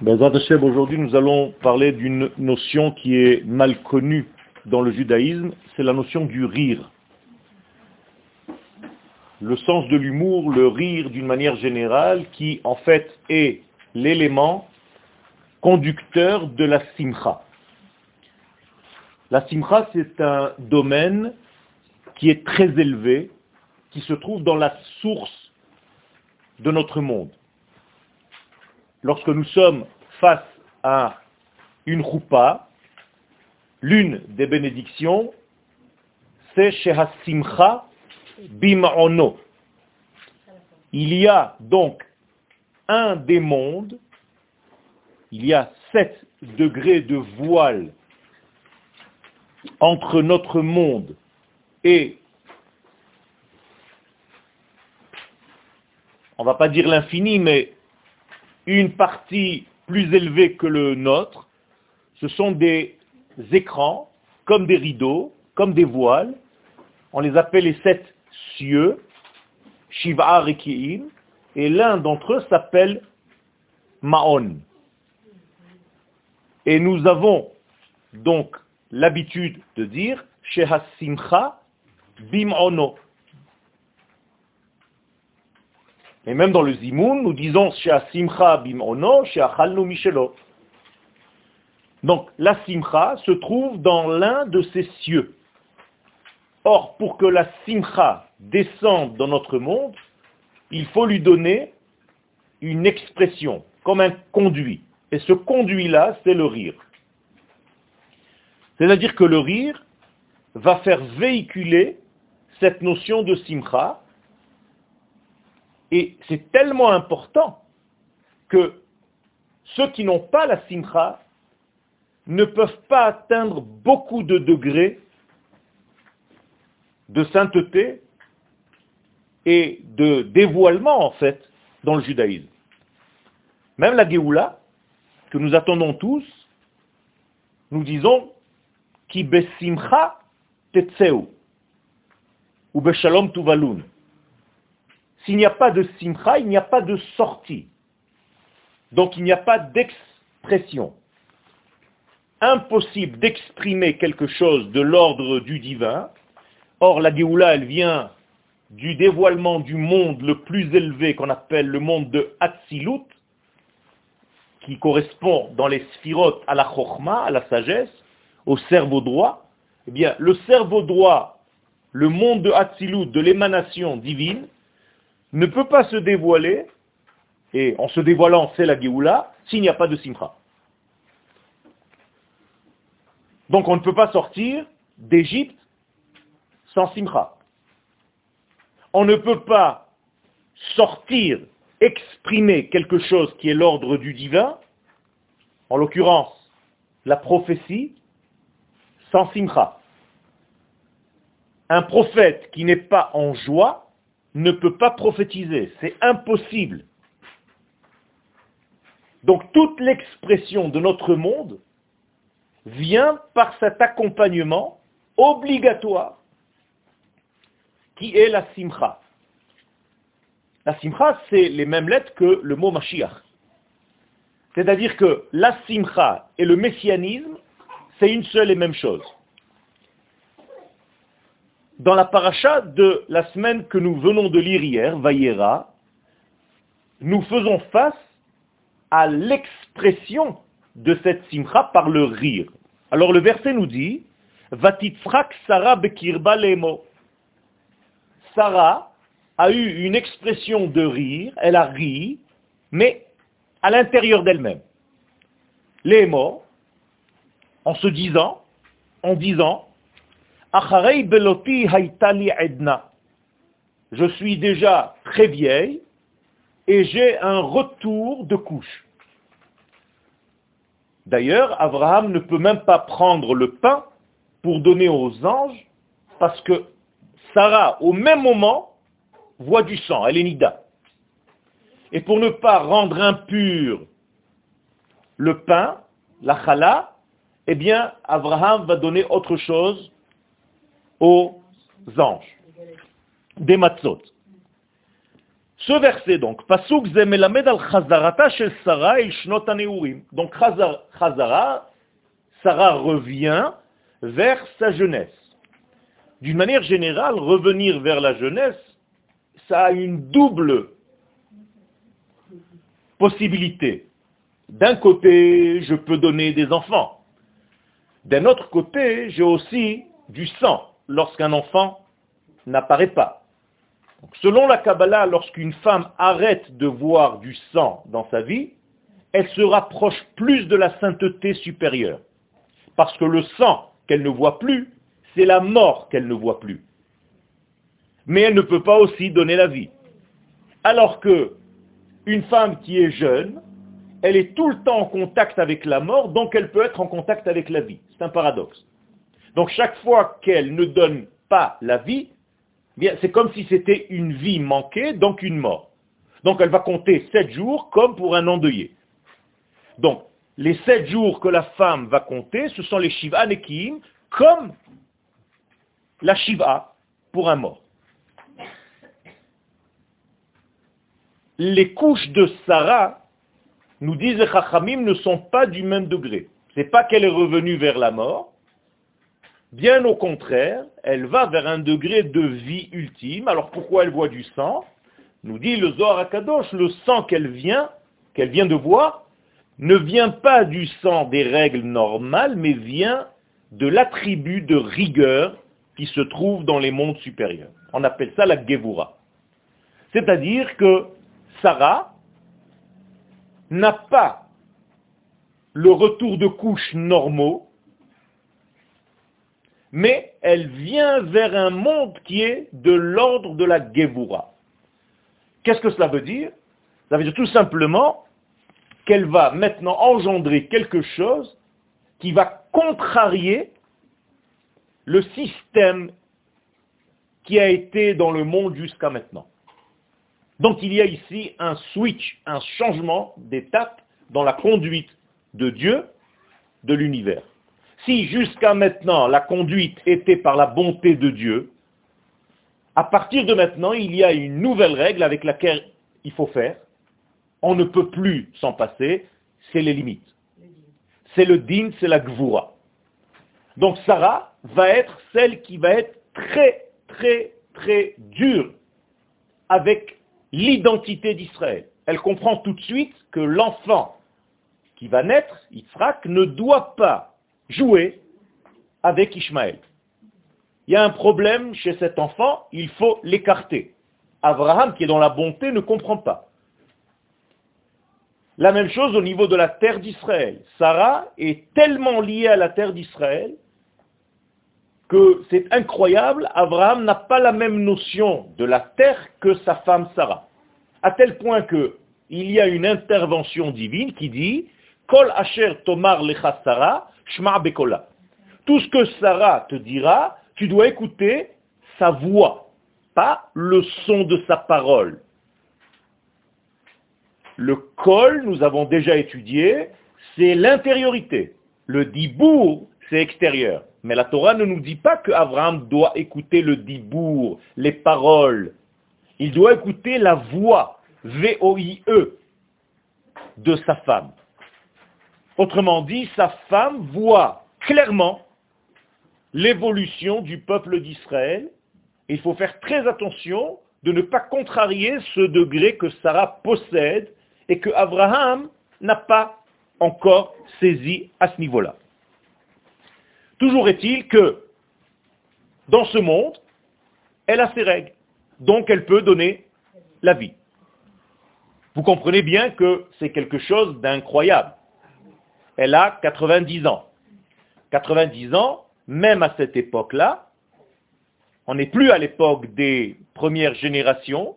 Aujourd'hui nous allons parler d'une notion qui est mal connue dans le judaïsme, c'est la notion du rire. Le sens de l'humour, le rire d'une manière générale, qui en fait est l'élément conducteur de la simcha. La simcha, c'est un domaine qui est très élevé, qui se trouve dans la source de notre monde. Lorsque nous sommes face à une roupa, l'une des bénédictions, c'est Shehasimcha Bim'ono. Il y a donc un des mondes, il y a 7 degrés de voile entre notre monde et, on va pas dire l'infini, mais une partie plus élevée que le nôtre, ce sont des écrans, comme des rideaux, comme des voiles. On les appelle les sept cieux, Shiva Reki'im, et l'un d'entre eux s'appelle Maon. Et nous avons donc l'habitude de dire Shehasimcha Bim'ono. Et même dans le Zimoun, nous disons Shehasimcha Bim'ono, Sheachalnu Michelo. Donc la simcha se trouve dans l'un de ces cieux. Or, pour que la simcha descende dans notre monde, il faut lui donner une expression, comme un conduit. Et ce conduit-là, c'est le rire. C'est-à-dire que le rire va faire véhiculer cette notion de simcha, et c'est tellement important que ceux qui n'ont pas la simcha ne peuvent pas atteindre beaucoup de degrés de sainteté et de dévoilement, en fait, dans le judaïsme. Même la Géoula, que nous attendons tous, nous disons qui besimcha tetseu ou beshalom tuvalun. S'il n'y a pas de simcha, il n'y a pas de sortie. Donc il n'y a pas d'expression. Impossible d'exprimer quelque chose de l'ordre du divin. Or, la Géoula, elle vient du dévoilement du monde le plus élevé qu'on appelle le monde de Hatzilut, qui correspond dans les sphirotes à la chokma, à la sagesse, au cerveau droit, eh bien, le cerveau droit, le monde de Hatzilut, de l'émanation divine, ne peut pas se dévoiler, et en se dévoilant, c'est la Géoula, s'il n'y a pas de Simcha. Donc on ne peut pas sortir d'Égypte sans Simcha. On ne peut pas sortir, exprimer quelque chose qui est l'ordre du divin, en l'occurrence la prophétie, sans simcha. Un prophète qui n'est pas en joie ne peut pas prophétiser. C'est impossible. Donc toute l'expression de notre monde vient par cet accompagnement obligatoire qui est la simcha. La simcha, c'est les mêmes lettres que le mot Mashiach. C'est-à-dire que la simcha et le messianisme c'est une seule et même chose. Dans la paracha de la semaine que nous venons de lire hier, Vayera, nous faisons face à l'expression de cette simcha par le rire. Alors le verset nous dit, Vatitfrak Sarah bekirba lemo. Sarah a eu une expression de rire, elle a ri, mais à l'intérieur d'elle-même. Lemo, en se disant, en disant, je suis déjà très vieille et j'ai un retour de couche. D'ailleurs, Abraham ne peut même pas prendre le pain pour donner aux anges parce que Sarah, au même moment, voit du sang, elle est nida. Et pour ne pas rendre impur le pain, la chala, eh bien, Abraham va donner autre chose aux anges, des matzot. Ce verset donc, Pasuk zemelamed al chazarata shel Sarah el shnot Donc chazara, Sarah revient vers sa jeunesse. D'une manière générale, revenir vers la jeunesse, ça a une double possibilité. D'un côté, je peux donner des enfants. D'un autre côté, j'ai aussi du sang lorsqu'un enfant n'apparaît pas. selon la Kabbalah, lorsqu'une femme arrête de voir du sang dans sa vie, elle se rapproche plus de la sainteté supérieure. Parce que le sang qu'elle ne voit plus, c'est la mort qu'elle ne voit plus. Mais elle ne peut pas aussi donner la vie. Alors que une femme qui est jeune, elle est tout le temps en contact avec la mort, donc elle peut être en contact avec la vie. C'est un paradoxe. Donc chaque fois qu'elle ne donne pas la vie, eh c'est comme si c'était une vie manquée, donc une mort. Donc elle va compter sept jours comme pour un endeuillé. Donc, les sept jours que la femme va compter, ce sont les Shiva Nekim, comme la Shiva pour un mort. Les couches de Sarah, nous disent les Chachamim, ne sont pas du même degré. Ce n'est pas qu'elle est revenue vers la mort, bien au contraire, elle va vers un degré de vie ultime. Alors pourquoi elle voit du sang? Nous dit le Zohar Akadosh, le sang qu'elle vient, qu'elle vient de voir, ne vient pas du sang des règles normales, mais vient de l'attribut de rigueur qui se trouve dans les mondes supérieurs. On appelle ça la Gevura. C'est-à-dire que Sarah n'a pas le retour de couches normaux, mais elle vient vers un monde qui est de l'ordre de la Gevura. Qu'est-ce que cela veut dire? Ça veut dire tout simplement qu'elle va maintenant engendrer quelque chose qui va contrarier le système qui a été dans le monde jusqu'à maintenant. Donc il y a ici un switch, un changement d'étape dans la conduite de Dieu de l'univers. Si jusqu'à maintenant la conduite était par la bonté de Dieu, à partir de maintenant, il y a une nouvelle règle avec laquelle il faut faire, on ne peut plus s'en passer, c'est les limites. C'est le din, c'est la gvura. Donc Sarah va être celle qui va être très, très, très dure avec l'identité d'Israël. Elle comprend tout de suite que l'enfant qui va naître, Yitzhak, ne doit pas jouer avec Ishmaël. Il y a un problème chez cet enfant, il faut l'écarter. Abraham, qui est dans la bonté, ne comprend pas. La même chose au niveau de la terre d'Israël. Sarah est tellement liée à la terre d'Israël que c'est incroyable, Abraham n'a pas la même notion de la terre que sa femme Sarah. À tel point que il y a une intervention divine qui dit Kol asher tomar lecha Sarah, shma bekola. Tout ce que Sarah te dira, tu dois écouter sa voix, pas le son de sa parole. Le col, nous avons déjà étudié, c'est l'intériorité. Le dibour, c'est extérieur. Mais la Torah ne nous dit pas qu'Abraham doit écouter le dibour, les paroles. Il doit écouter la voix, V-O-I-E, de sa femme. Autrement dit, sa femme voit clairement l'évolution du peuple d'Israël. Il faut faire très attention de ne pas contrarier ce degré que Sarah possède et que Abraham n'a pas encore saisi à ce niveau-là. Toujours est-il que dans ce monde, elle a ses règles, donc elle peut donner la vie. Vous comprenez bien que c'est quelque chose d'incroyable. Elle a 90 ans. 90 ans, même à cette époque-là, on n'est plus à l'époque des premières générations,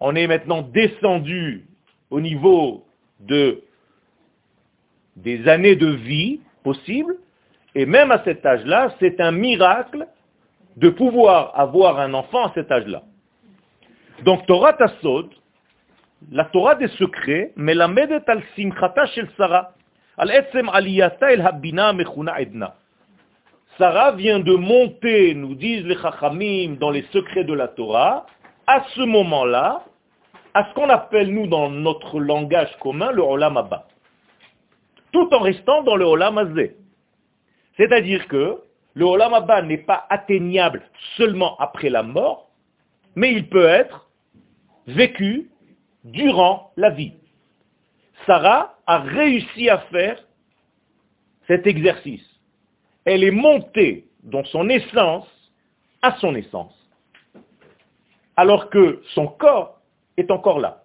on est maintenant descendu au niveau de, des années de vie possibles, et même à cet âge-là, c'est un miracle de pouvoir avoir un enfant à cet âge-là. Donc Torah Tassod, la Torah des secrets, melamedet al simchata shel Sarah, al aliyata el habina mechuna edna. Sarah vient de monter, nous disent les chachamim, dans les secrets de la Torah. À ce moment-là, à ce qu'on appelle, nous, dans notre langage commun, le Olam Abba. Tout en restant dans le Olam Azé. C'est-à-dire que le Olam Abba n'est pas atteignable seulement après la mort, mais il peut être vécu durant la vie. Sarah a réussi à faire cet exercice. Elle est montée dans son essence à son essence, alors que son corps est encore là.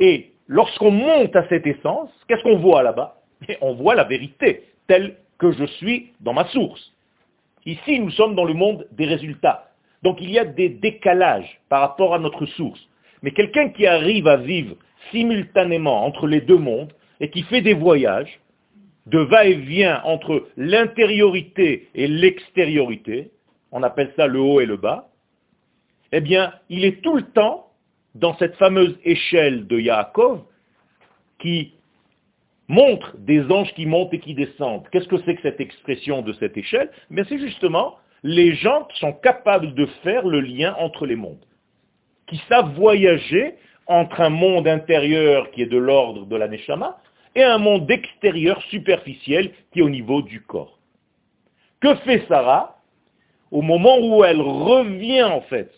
Et lorsqu'on monte à cette essence, qu'est-ce qu'on voit là-bas? On voit la vérité telle que je suis dans ma source. Ici, nous sommes dans le monde des résultats. Donc il y a des décalages par rapport à notre source. Mais quelqu'un qui arrive à vivre simultanément entre les deux mondes et qui fait des voyages de va-et-vient entre l'intériorité et l'extériorité, on appelle ça le haut et le bas, eh bien, il est tout le temps dans cette fameuse échelle de Yaakov qui montre des anges qui montent et qui descendent. Qu'est-ce que c'est que cette expression de cette échelle? Eh C'est justement les gens qui sont capables de faire le lien entre les mondes, qui savent voyager entre un monde intérieur qui est de l'ordre de la Neshama et un monde extérieur superficiel qui est au niveau du corps. Que fait Sarah Au moment où elle revient en fait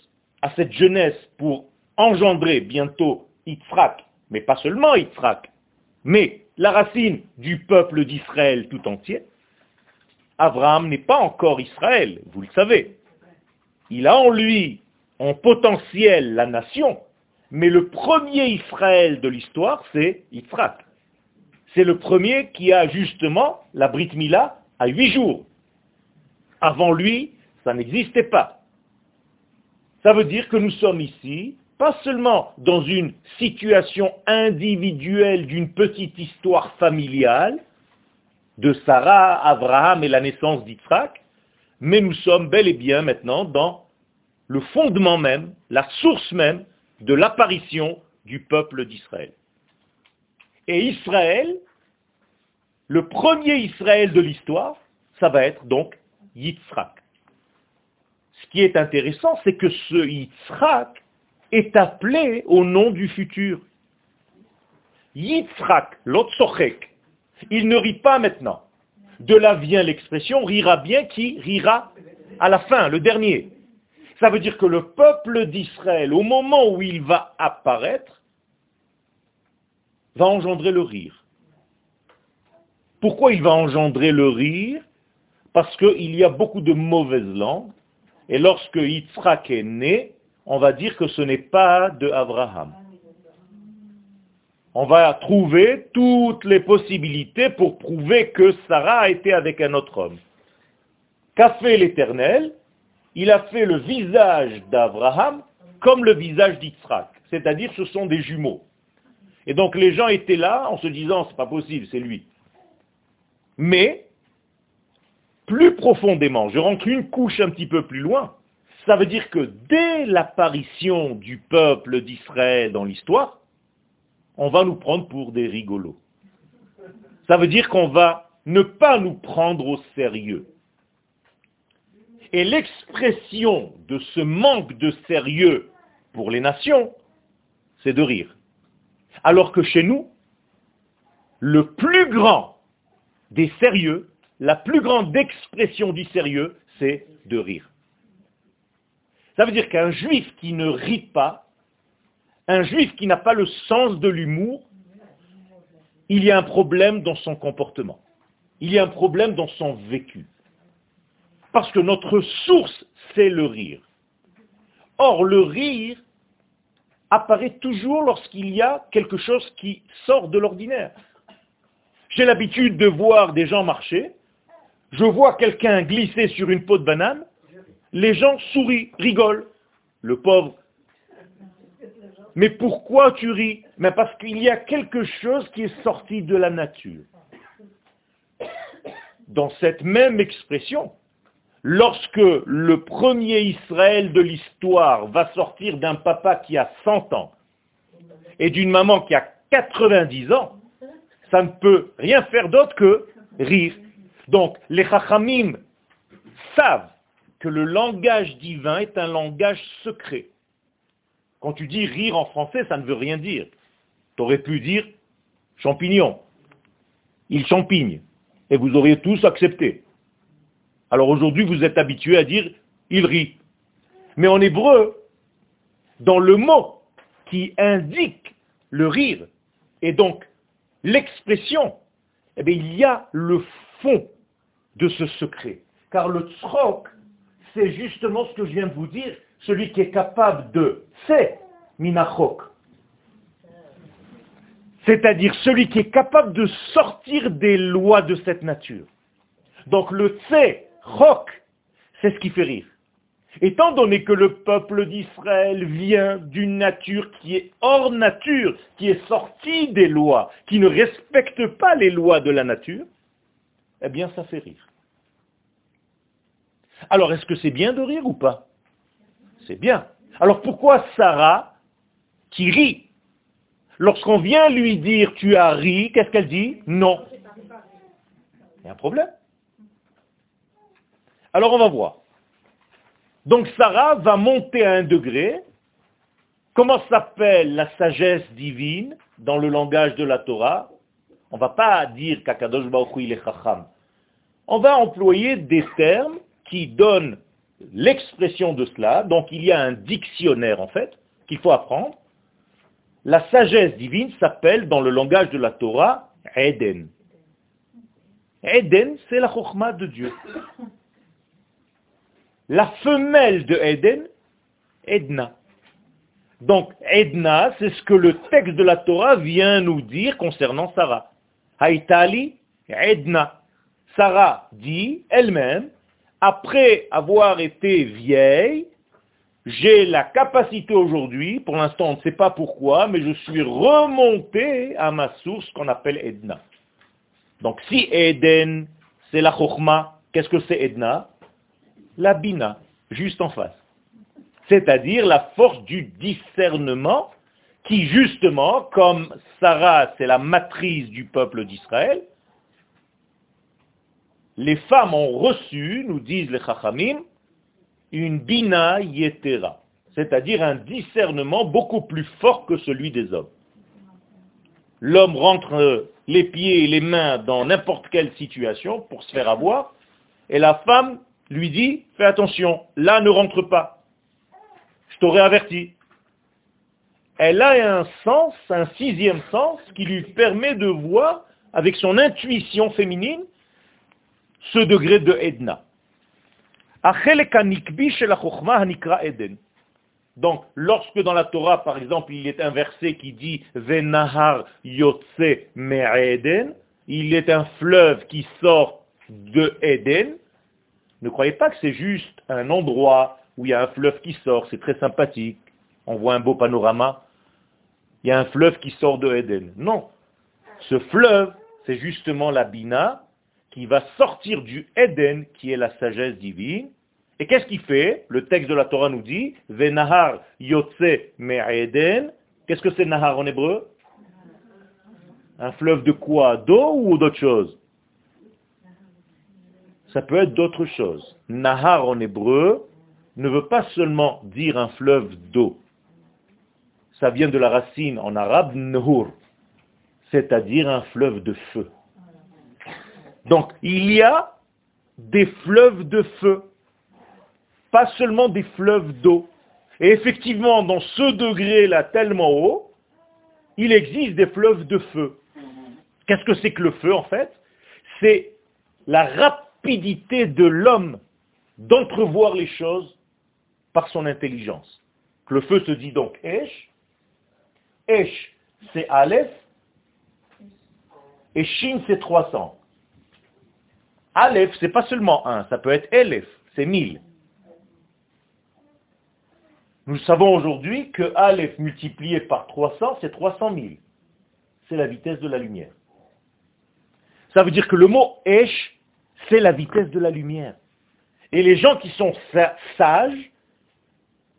à cette jeunesse pour engendrer bientôt Yitzhak, mais pas seulement Yitzhak, mais la racine du peuple d'Israël tout entier, Abraham n'est pas encore Israël, vous le savez. Il a en lui, en potentiel, la nation, mais le premier Israël de l'histoire, c'est Yitzhak. C'est le premier qui a justement la Brit Mila à huit jours. Avant lui, ça n'existait pas. Ça veut dire que nous sommes ici pas seulement dans une situation individuelle d'une petite histoire familiale, de Sarah, Abraham et la naissance d'Yitzhak, mais nous sommes bel et bien maintenant dans le fondement même, la source même de l'apparition du peuple d'Israël. Et Israël, le premier Israël de l'histoire, ça va être donc Yitzhak. Ce qui est intéressant, c'est que ce Yitzhak est appelé au nom du futur. Yitzhak, l'otsochek, il ne rit pas maintenant. De là vient l'expression rira bien qui rira à la fin, le dernier. Ça veut dire que le peuple d'Israël, au moment où il va apparaître, va engendrer le rire. Pourquoi il va engendrer le rire? Parce qu'il y a beaucoup de mauvaises langues, et lorsque Yitzhak est né, on va dire que ce n'est pas de Abraham. On va trouver toutes les possibilités pour prouver que Sarah a été avec un autre homme. Qu'a fait l'Éternel? Il a fait le visage d'Abraham comme le visage d'Israël. C'est-à-dire ce sont des jumeaux. Et donc les gens étaient là en se disant, c'est pas possible, c'est lui. Mais, plus profondément, je rentre une couche un petit peu plus loin, ça veut dire que dès l'apparition du peuple d'Israël dans l'histoire, on va nous prendre pour des rigolos. Ça veut dire qu'on va ne pas nous prendre au sérieux. Et l'expression de ce manque de sérieux pour les nations, c'est de rire. Alors que chez nous, le plus grand des sérieux, la plus grande expression du sérieux, c'est de rire. Ça veut dire qu'un juif qui ne rit pas, un juif qui n'a pas le sens de l'humour, il y a un problème dans son comportement. Il y a un problème dans son vécu. Parce que notre source, c'est le rire. Or, le rire apparaît toujours lorsqu'il y a quelque chose qui sort de l'ordinaire. J'ai l'habitude de voir des gens marcher, je vois quelqu'un glisser sur une peau de banane, les gens sourient, rigolent. Le pauvre. Mais pourquoi tu ris? Mais Parce qu'il y a quelque chose qui est sorti de la nature. Dans cette même expression, lorsque le premier Israël de l'histoire va sortir d'un papa qui a 100 ans et d'une maman qui a 90 ans, ça ne peut rien faire d'autre que rire. Donc les chachamim savent que le langage divin est un langage secret, Quand tu dis rire en français, ça ne veut rien dire. Tu aurais pu dire champignon. Il champigne. Et vous auriez tous accepté. Alors aujourd'hui, vous êtes habitués à dire il rit. Mais en hébreu, dans le mot qui indique le rire, et donc l'expression, eh bien, il y a le fond de ce secret. Car le tzrok, c'est justement ce que je viens de vous dire, celui qui est capable de, c'est minachok. C'est-à-dire celui qui est capable de sortir des lois de cette nature. Donc le tse, chok, c'est ce qui fait rire. Étant donné que le peuple d'Israël vient d'une nature qui est hors nature, qui est sortie des lois, qui ne respecte pas les lois de la nature, eh bien ça fait rire. Alors est-ce que c'est bien de rire ou pas? C'est bien. Alors pourquoi Sarah, qui rit, lorsqu'on vient lui dire tu as ri, qu'est-ce qu'elle dit? Non. Il y a un problème. Alors on va voir. Donc Sarah va monter à un degré. Comment s'appelle la sagesse divine dans le langage de la Torah? On ne va pas dire qu'Akadosh Baruch il est chacham. On va employer des termes qui donnent l'expression de cela. Donc il y a un dictionnaire en fait qu'il faut apprendre. La sagesse divine s'appelle dans le langage de la Torah Eden. Eden, c'est la chokhmah de Dieu. La femelle de Eden, Edna. Donc, Edna, c'est ce que le texte de la Torah vient nous dire concernant Sarah. Haïtali, Edna. Sarah dit elle-même, après avoir été vieille, j'ai la capacité aujourd'hui, pour l'instant on ne sait pas pourquoi, mais je suis remonté à ma source qu'on appelle Edna. Donc si Eden, c'est la Chokhmah, qu'est-ce que c'est Edna? La bina, juste en face. C'est-à-dire la force du discernement qui justement, comme Sarah, c'est la matrice du peuple d'Israël, les femmes ont reçu, nous disent les chachamim, une bina yetera, c'est-à-dire un discernement beaucoup plus fort que celui des hommes. L'homme rentre les pieds et les mains dans n'importe quelle situation pour se faire avoir, et la femme lui dit, fais attention, là ne rentre pas. Je t'aurais averti. Elle a un sens, un sixième sens, qui lui permet de voir, avec son intuition féminine, ce degré de Edna. Donc, lorsque dans la Torah, par exemple, il est un verset qui dit Venahar Yotse Me'eden, il est un fleuve qui sort de Eden, ne croyez pas que c'est juste un endroit où il y a un fleuve qui sort, c'est très sympathique, on voit un beau panorama, il y a un fleuve qui sort de Eden. Non, ce fleuve, c'est justement la Bina qui va sortir du Eden, qui est la sagesse divine. Et qu'est-ce qu'il fait? Le texte de la Torah nous dit, Venahar yotse Eden. Qu'est-ce que c'est Nahar en hébreu? Un fleuve de quoi? D'eau ou d'autre chose? Ça peut être d'autres choses. Nahar en hébreu ne veut pas seulement dire un fleuve d'eau. Ça vient de la racine en arabe nahur, c'est-à-dire un fleuve de feu. Donc il y a des fleuves de feu, pas seulement des fleuves d'eau. Et effectivement, dans ce degré-là tellement haut, il existe des fleuves de feu. Qu'est-ce que c'est que le feu en fait? C'est la de l'homme d'entrevoir les choses par son intelligence. Le feu se dit donc Esh. Esh, c'est Aleph. Et Shin, c'est 300. Aleph, c'est pas seulement un, ça peut être Elef, c'est 1000. Nous savons aujourd'hui que Aleph multiplié par 300, c'est 300 000. C'est la vitesse de la lumière. Ça veut dire que le mot Esh c'est la vitesse de la lumière. Et les gens qui sont sages,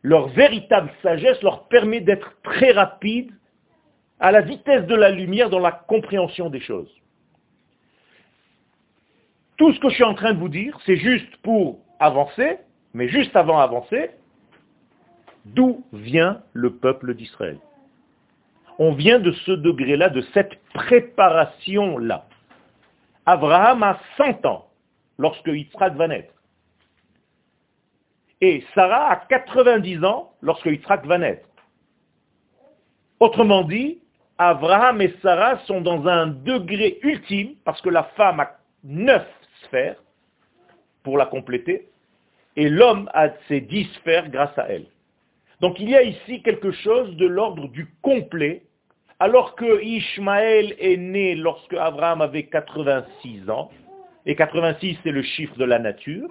leur véritable sagesse leur permet d'être très rapides à la vitesse de la lumière dans la compréhension des choses. Tout ce que je suis en train de vous dire, c'est juste pour avancer, mais juste avant d'avancer, D'où vient le peuple d'Israël On vient de ce degré-là, de cette préparation-là. Abraham a 100 ans lorsque Yitzhak va naître. Et Sarah a 90 ans lorsque Yitzhak va naître. Autrement dit, Abraham et Sarah sont dans un degré ultime, parce que la femme a neuf sphères pour la compléter, et l'homme a ses dix sphères grâce à elle. Donc il y a ici quelque chose de l'ordre du complet, alors que Ishmaël est né lorsque Abraham avait 86 ans, et 86 c'est le chiffre de la nature,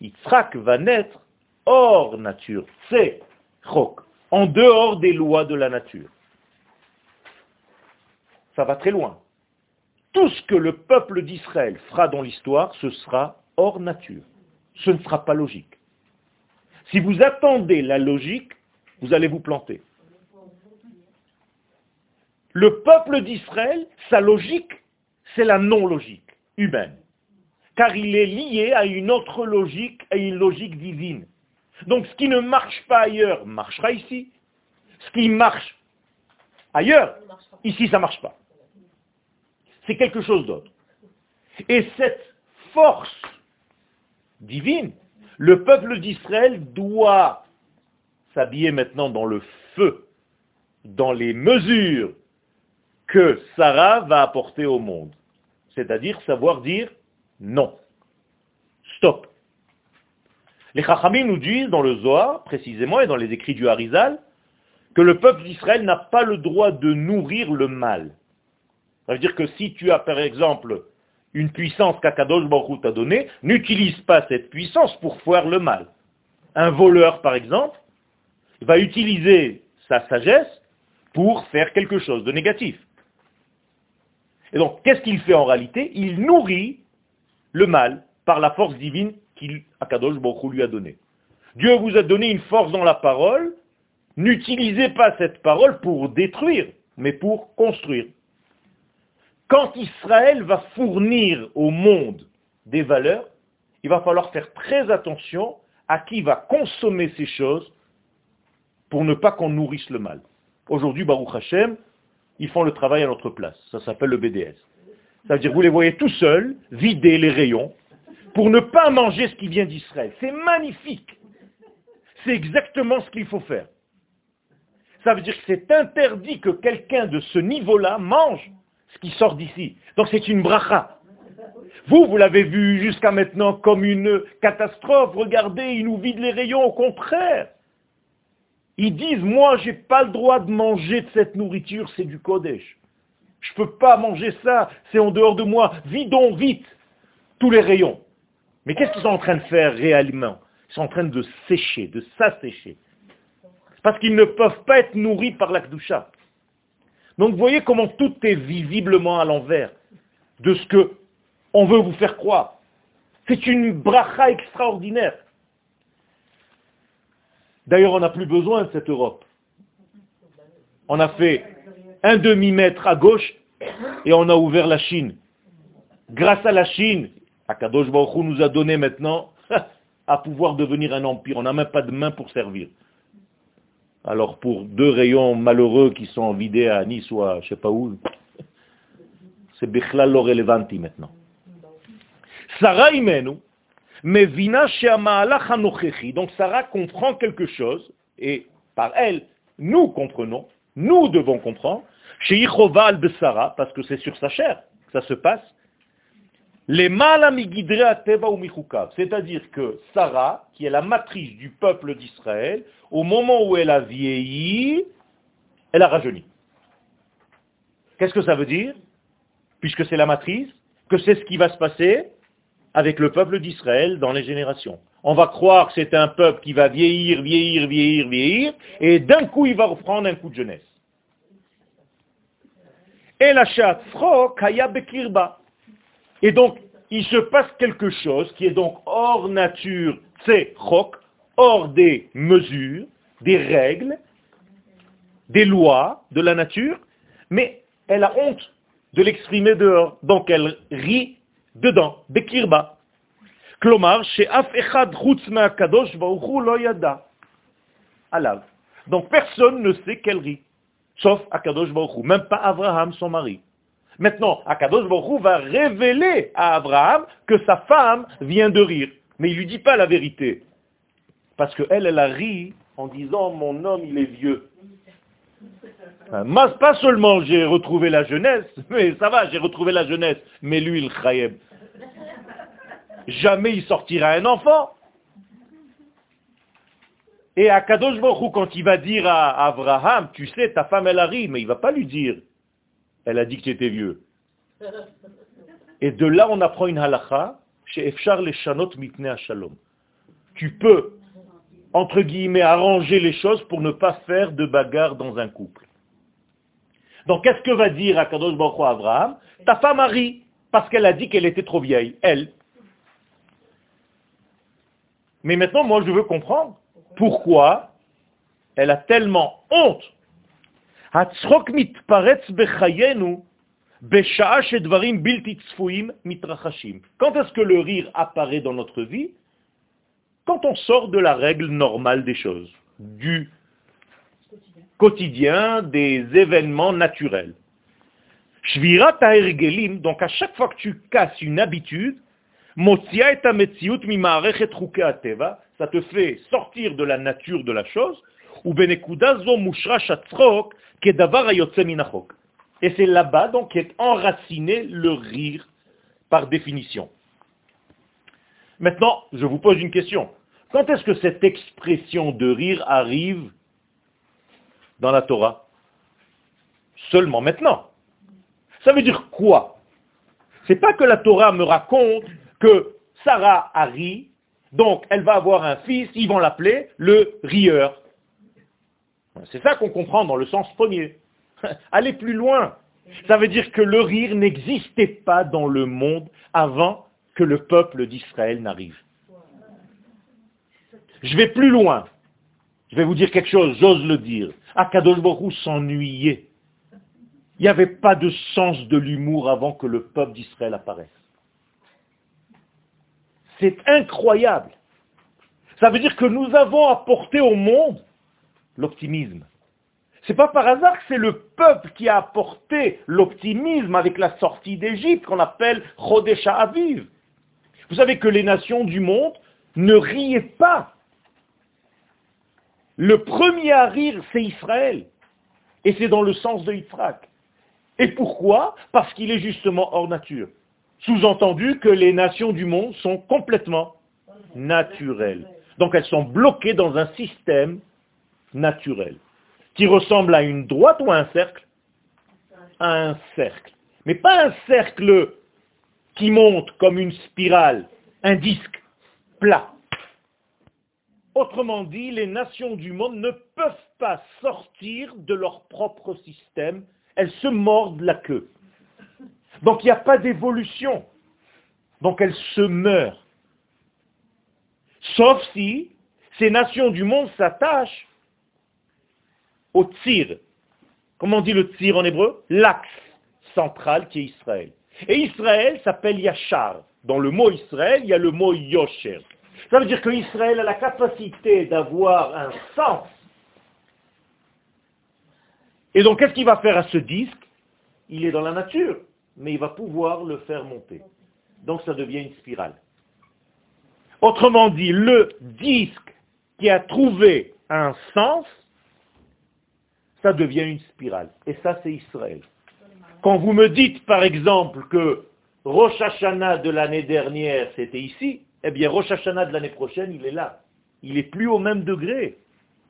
Yitzhak va naître hors nature, c'est Chok, en dehors des lois de la nature. Ça va très loin. Tout ce que le peuple d'Israël fera dans l'histoire, ce sera hors nature. Ce ne sera pas logique. Si vous attendez la logique, vous allez vous planter. Le peuple d'Israël, sa logique, c'est la non-logique humaine. Car il est lié à une autre logique, à une logique divine. Donc ce qui ne marche pas ailleurs marchera ici. Ce qui marche ailleurs, ici ça ne marche pas. C'est quelque chose d'autre. Et cette force divine, le peuple d'Israël doit s'habiller maintenant dans le feu, dans les mesures que Sarah va apporter au monde. C'est-à-dire savoir dire non. Stop. Les Chachamim nous disent dans le Zohar, précisément, et dans les écrits du Harizal, que le peuple d'Israël n'a pas le droit de nourrir le mal. Ça veut dire que si tu as, par exemple, une puissance qu'Akadosh Baruch t'a donnée, n'utilise pas cette puissance pour faire le mal. Un voleur, par exemple, va utiliser sa sagesse pour faire quelque chose de négatif. Et donc, qu'est-ce qu'il fait en réalité? Il nourrit le mal par la force divine qu'Akadosh Baruch lui a donnée. Dieu vous a donné une force dans la parole, n'utilisez pas cette parole pour détruire, mais pour construire. Quand Israël va fournir au monde des valeurs, il va falloir faire très attention à qui va consommer ces choses pour ne pas qu'on nourrisse le mal. Aujourd'hui, Baruch Hashem, ils font le travail à notre place. Ça s'appelle le BDS. Ça veut dire vous les voyez tout seuls, vider les rayons, pour ne pas manger ce qui vient d'Israël. C'est magnifique. C'est exactement ce qu'il faut faire. Ça veut dire que c'est interdit que quelqu'un de ce niveau-là mange ce qui sort d'ici. Donc c'est une bracha. Vous, vous l'avez vu jusqu'à maintenant comme une catastrophe. Regardez, ils nous vident les rayons, au contraire. Ils disent, moi, j'ai pas le droit de manger de cette nourriture, c'est du Kodesh. Je peux pas manger ça, c'est en dehors de moi. Vidons vite tous les rayons. Mais qu'est-ce qu'ils sont en train de faire réellement? Ils sont en train de sécher, de s'assécher. Parce qu'ils ne peuvent pas être nourris par la Kdusha. Donc vous voyez comment tout est visiblement à l'envers de ce que on veut vous faire croire. C'est une bracha extraordinaire. D'ailleurs, on n'a plus besoin de cette Europe. On a fait un demi-mètre à gauche et on a ouvert la Chine. Grâce à la Chine, Akadosh Baruch nous a donné maintenant à pouvoir devenir un empire. On n'a même pas de main pour servir. Alors pour deux rayons malheureux qui sont vidés à Nice ou à je sais pas où, c'est Bichlal relevanti maintenant. Sarah imenu, mais vina Donc Sarah comprend quelque chose, et par elle, nous comprenons, nous devons comprendre, chez al Sarah, parce que c'est sur sa chair que ça se passe, les c'est-à-dire que Sarah, qui est la matrice du peuple d'Israël, au moment où elle a vieilli, elle a rajeuni. Qu'est-ce que ça veut dire? Puisque c'est la matrice, que c'est ce qui va se passer avec le peuple d'Israël dans les générations. On va croire que c'est un peuple qui va vieillir, vieillir, vieillir, vieillir, et d'un coup il va reprendre un coup de jeunesse. Et la bekirba. Et donc, il se passe quelque chose qui est donc hors nature, c'est hors des mesures, des règles, des lois de la nature, mais elle a honte de l'exprimer dehors. Donc elle rit dedans, bekirba. Klomar, chez af echad kadosh lo yada. alav. Donc personne ne sait qu'elle rit, sauf Akadosh Baruch même pas Abraham, son mari. Maintenant, Akadosh Baruch va révéler à Abraham que sa femme vient de rire. Mais il lui dit pas la vérité. Parce qu'elle, elle a ri en disant mon homme, il est vieux. pas seulement j'ai retrouvé la jeunesse, mais ça va, j'ai retrouvé la jeunesse, mais lui, il khayeb. Jamais il sortira un enfant. Et à Kadosh Baruch quand il va dire à Abraham, tu sais, ta femme, elle a ri, mais il va pas lui dire, elle a dit que tu vieux. Et de là, on apprend une halakha, chez Efchar les Shanot mitne Shalom. Tu peux entre guillemets, arranger les choses pour ne pas faire de bagarre dans un couple. Donc, qu'est-ce que va dire Akadosh Baruch à Abraham? Ta femme a ri parce qu'elle a dit qu'elle était trop vieille, elle. Mais maintenant, moi, je veux comprendre pourquoi elle a tellement honte. Quand est-ce que le rire apparaît dans notre vie? Quand on sort de la règle normale des choses, du quotidien, des événements naturels. Donc à chaque fois que tu casses une habitude, ça te fait sortir de la nature de la chose, Et c'est là-bas donc qu'est enraciné le rire par définition. Maintenant, je vous pose une question. Quand est-ce que cette expression de rire arrive dans la Torah? Seulement maintenant. Ça veut dire quoi? C'est pas que la Torah me raconte que Sarah a ri, donc elle va avoir un fils, ils vont l'appeler le rieur. C'est ça qu'on comprend dans le sens premier. Allez plus loin. Ça veut dire que le rire n'existait pas dans le monde avant que le peuple d'Israël n'arrive. Je vais plus loin. Je vais vous dire quelque chose, j'ose le dire. Akadosh Baruch s'ennuyait. Il n'y avait pas de sens de l'humour avant que le peuple d'Israël apparaisse. C'est incroyable. Ça veut dire que nous avons apporté au monde l'optimisme. C'est pas par hasard que c'est le peuple qui a apporté l'optimisme avec la sortie d'Égypte qu'on appelle Chodesha Aviv. Vous savez que les nations du monde ne riaient pas. Le premier à rire, c'est Israël. Et c'est dans le sens de Yitzhak. Et pourquoi? Parce qu'il est justement hors nature. Sous-entendu que les nations du monde sont complètement naturelles. Donc elles sont bloquées dans un système naturel, qui ressemble à une droite ou à un cercle À un cercle. Mais pas un cercle qui monte comme une spirale, un disque plat. Autrement dit, les nations du monde ne peuvent pas sortir de leur propre système, elles se mordent la queue. Donc il n'y a pas d'évolution. Donc elles se meurent. Sauf si ces nations du monde s'attachent au tir. Comment on dit le tir en hébreu? L'axe central qui est Israël. Et Israël s'appelle Yachar. Dans le mot Israël, il y a le mot Yosher. Ça veut dire qu'Israël a la capacité d'avoir un sens. Et donc, qu'est-ce qu'il va faire à ce disque? Il est dans la nature, mais il va pouvoir le faire monter. Donc, ça devient une spirale. Autrement dit, le disque qui a trouvé un sens, ça devient une spirale. Et ça, c'est Israël. Quand vous me dites, par exemple, que Rosh Hashanah de l'année dernière, c'était ici, eh bien, Rosh Hashanah de l'année prochaine, il est là. Il est plus au même degré.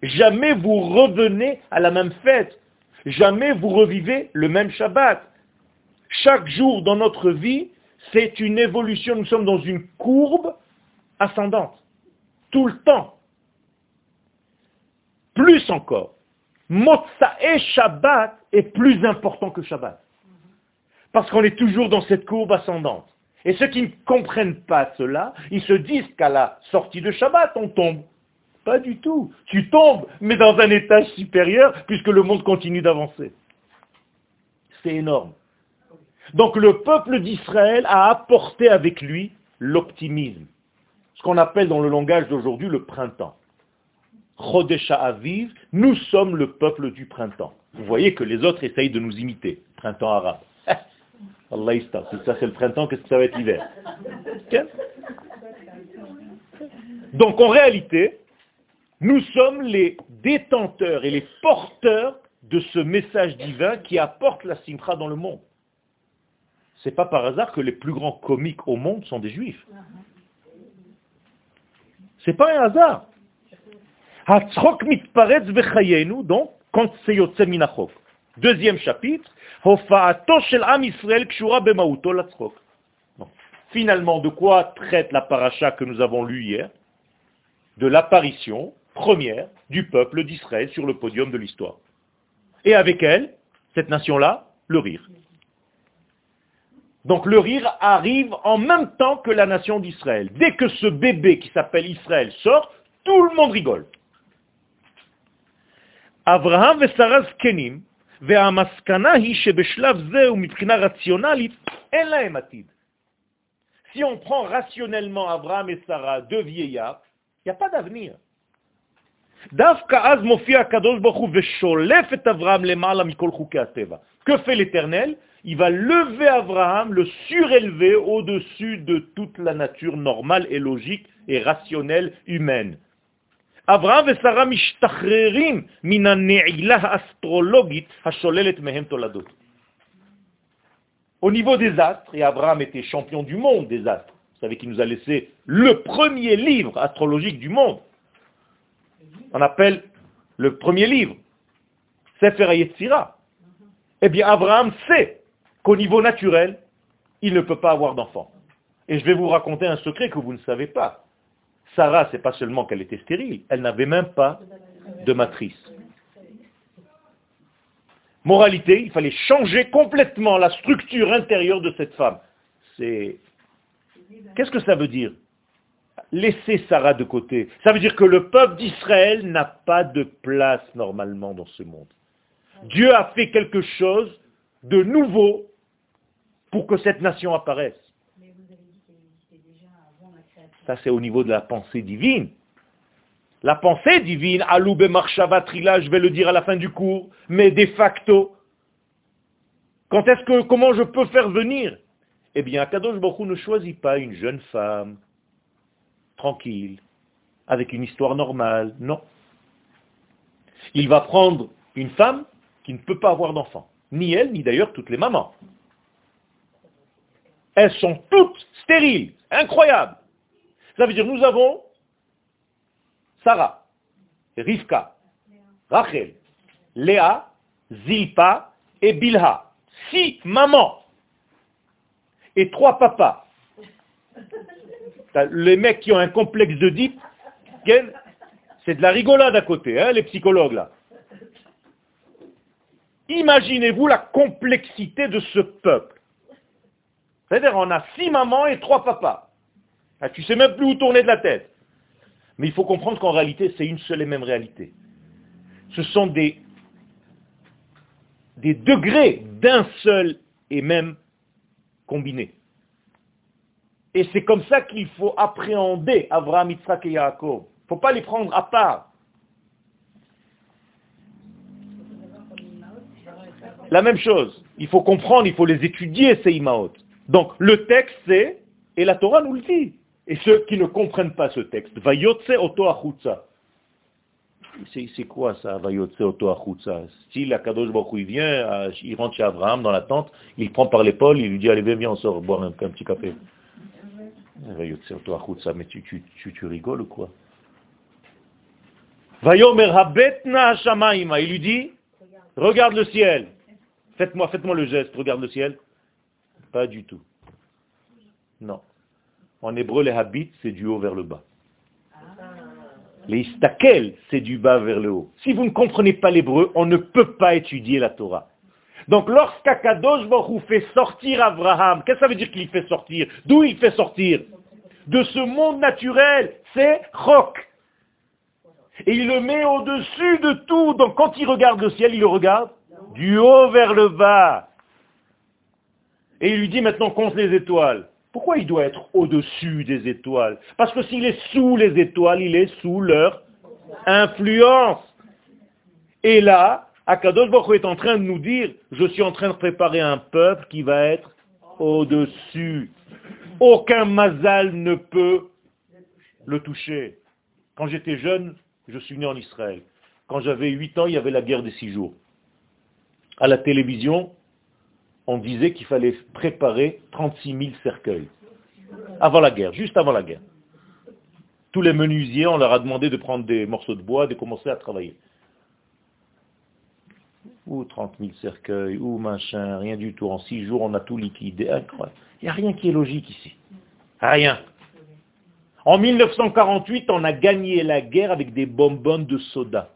Jamais vous revenez à la même fête. Jamais vous revivez le même Shabbat. Chaque jour dans notre vie, c'est une évolution. Nous sommes dans une courbe ascendante. Tout le temps. Plus encore. Motsa et Shabbat est plus important que Shabbat. Parce qu'on est toujours dans cette courbe ascendante. Et ceux qui ne comprennent pas cela, ils se disent qu'à la sortie de Shabbat, on tombe. Pas du tout. Tu tombes, mais dans un étage supérieur, puisque le monde continue d'avancer. C'est énorme. Donc le peuple d'Israël a apporté avec lui l'optimisme. Ce qu'on appelle dans le langage d'aujourd'hui le printemps. Chodesh Aviv, nous sommes le peuple du printemps. Vous voyez que les autres essayent de nous imiter. Printemps arabe. Allah si ça c'est le printemps, qu'est-ce que ça va être l'hiver? Donc en réalité, nous sommes les détenteurs et les porteurs de ce message divin qui apporte la simcha dans le monde. C'est pas par hasard que les plus grands comiques au monde sont des juifs. C'est pas un hasard. Donc, quand c'est Deuxième chapitre, Finalement, de quoi traite la paracha que nous avons lue hier? De l'apparition première du peuple d'Israël sur le podium de l'histoire. Et avec elle, cette nation-là, le rire. Donc le rire arrive en même temps que la nation d'Israël. Dès que ce bébé qui s'appelle Israël sort, tout le monde rigole. Abraham et Sarah zkenim, והמסקנה היא שבשלב זה ומבחינה רציונלית אין להם עתיד. Si on prend rationnellement Abraham et Sarah, deux vieillards, il n'y a pas d'avenir. דווקא אז מופיע הקדוש ברוך הוא ושולף את אברהם למעלה מכל חוקי הטבע. Que fait l'Éternel Il va lever Abraham, le surélever au-dessus de toute la nature normale et logique et rationnelle humaine. Abraham et Sarah mishtachrerim min astrologite hasholelet mehem toladot. Au niveau des astres, et Abraham était champion du monde des astres, vous savez qu'il nous a laissé le premier livre astrologique du monde, on appelle le premier livre, Sefer Yetzira. Eh bien, Abraham sait qu'au niveau naturel, il ne peut pas avoir d'enfant. Et je vais vous raconter un secret que vous ne savez pas. Sarah, c'est pas seulement qu'elle était stérile, elle n'avait même pas de matrice. Moralité, il fallait changer complètement la structure intérieure de cette femme. Qu'est-ce que ça veut dire? Laissez Sarah de côté. Ça veut dire que le peuple d'Israël n'a pas de place normalement dans ce monde. Dieu a fait quelque chose de nouveau pour que cette nation apparaisse. Ça, c'est au niveau de la pensée divine. La pensée divine, Aloube Marshavatrila, je vais le dire à la fin du cours, mais de facto, quand est-ce que, comment je peux faire venir? Eh bien, Akadosh Baruch ne choisit pas une jeune femme, tranquille, avec une histoire normale. Non. Il va prendre une femme qui ne peut pas avoir d'enfant. Ni elle, ni d'ailleurs toutes les mamans. Elles sont toutes stériles. Incroyable. Ça veut dire nous avons Sarah, Rivka, Rachel, Léa, Zilpa et Bilha. Six mamans et trois papas les mecs qui ont un complexe de dip, c'est de la rigolade à côté, hein, les psychologues là. Imaginez-vous la complexité de ce peuple. C'est-à-dire, on a six mamans et trois papas. Ah, tu sais même plus où tourner de la tête. Mais il faut comprendre qu'en réalité, c'est une seule et même réalité. Ce sont des, des degrés d'un seul et même combiné. Et c'est comme ça qu'il faut appréhender Abraham, Yitzhak et Yaakov. Il ne faut pas les prendre à part. La même chose. Il faut comprendre, il faut les étudier, ces Imaot. Donc, le texte, c'est, et la Torah nous le dit. Et ceux qui ne comprennent pas ce texte, Vayotse oto C'est quoi ça, Vayotse oto achutza? Si la Kadosh Baruch il vient, il rentre chez Abraham dans la tente, il prend par l'épaule, il lui dit, allez, viens, on sort boire un petit café. Mais tu, rigoles ou quoi? Il lui dit, regarde le ciel. Faites-moi faites le geste, regarde le ciel. Pas du tout. Non. En hébreu, les habits, c'est du haut vers le bas. Les istakel, c'est du bas vers le haut. Si vous ne comprenez pas l'hébreu, on ne peut pas étudier la Torah. Donc lorsqu'Akadosh Baruch fait sortir Abraham, qu'est-ce que ça veut dire qu'il fait sortir? D'où il fait sortir? De ce monde naturel, c'est Chok. Et il le met au-dessus de tout. Donc quand il regarde le ciel, il le regarde du haut vers le bas. Et il lui dit maintenant compte les étoiles. Pourquoi il doit être au-dessus des étoiles? Parce que s'il est sous les étoiles, il est sous leur Influence. Et là, Akadosh Baruch est en train de nous dire, je suis en train de préparer un peuple qui va être au-dessus. Aucun mazal ne peut le toucher. Quand j'étais jeune, je suis né en Israël. Quand j'avais 8 ans, il y avait la guerre des six jours. À la télévision, on disait qu'il fallait préparer 36 000 cercueils. Avant la guerre, juste avant la guerre. Tous les menuisiers, on leur a demandé de prendre des morceaux de bois, de commencer à travailler. Ou 30 000 cercueils, ou machin, rien du tout. En six jours, on a tout liquidé. Incroyable. Il n'y a rien qui est logique ici. Rien. En 1948, on a gagné la guerre avec des bonbonnes de soda.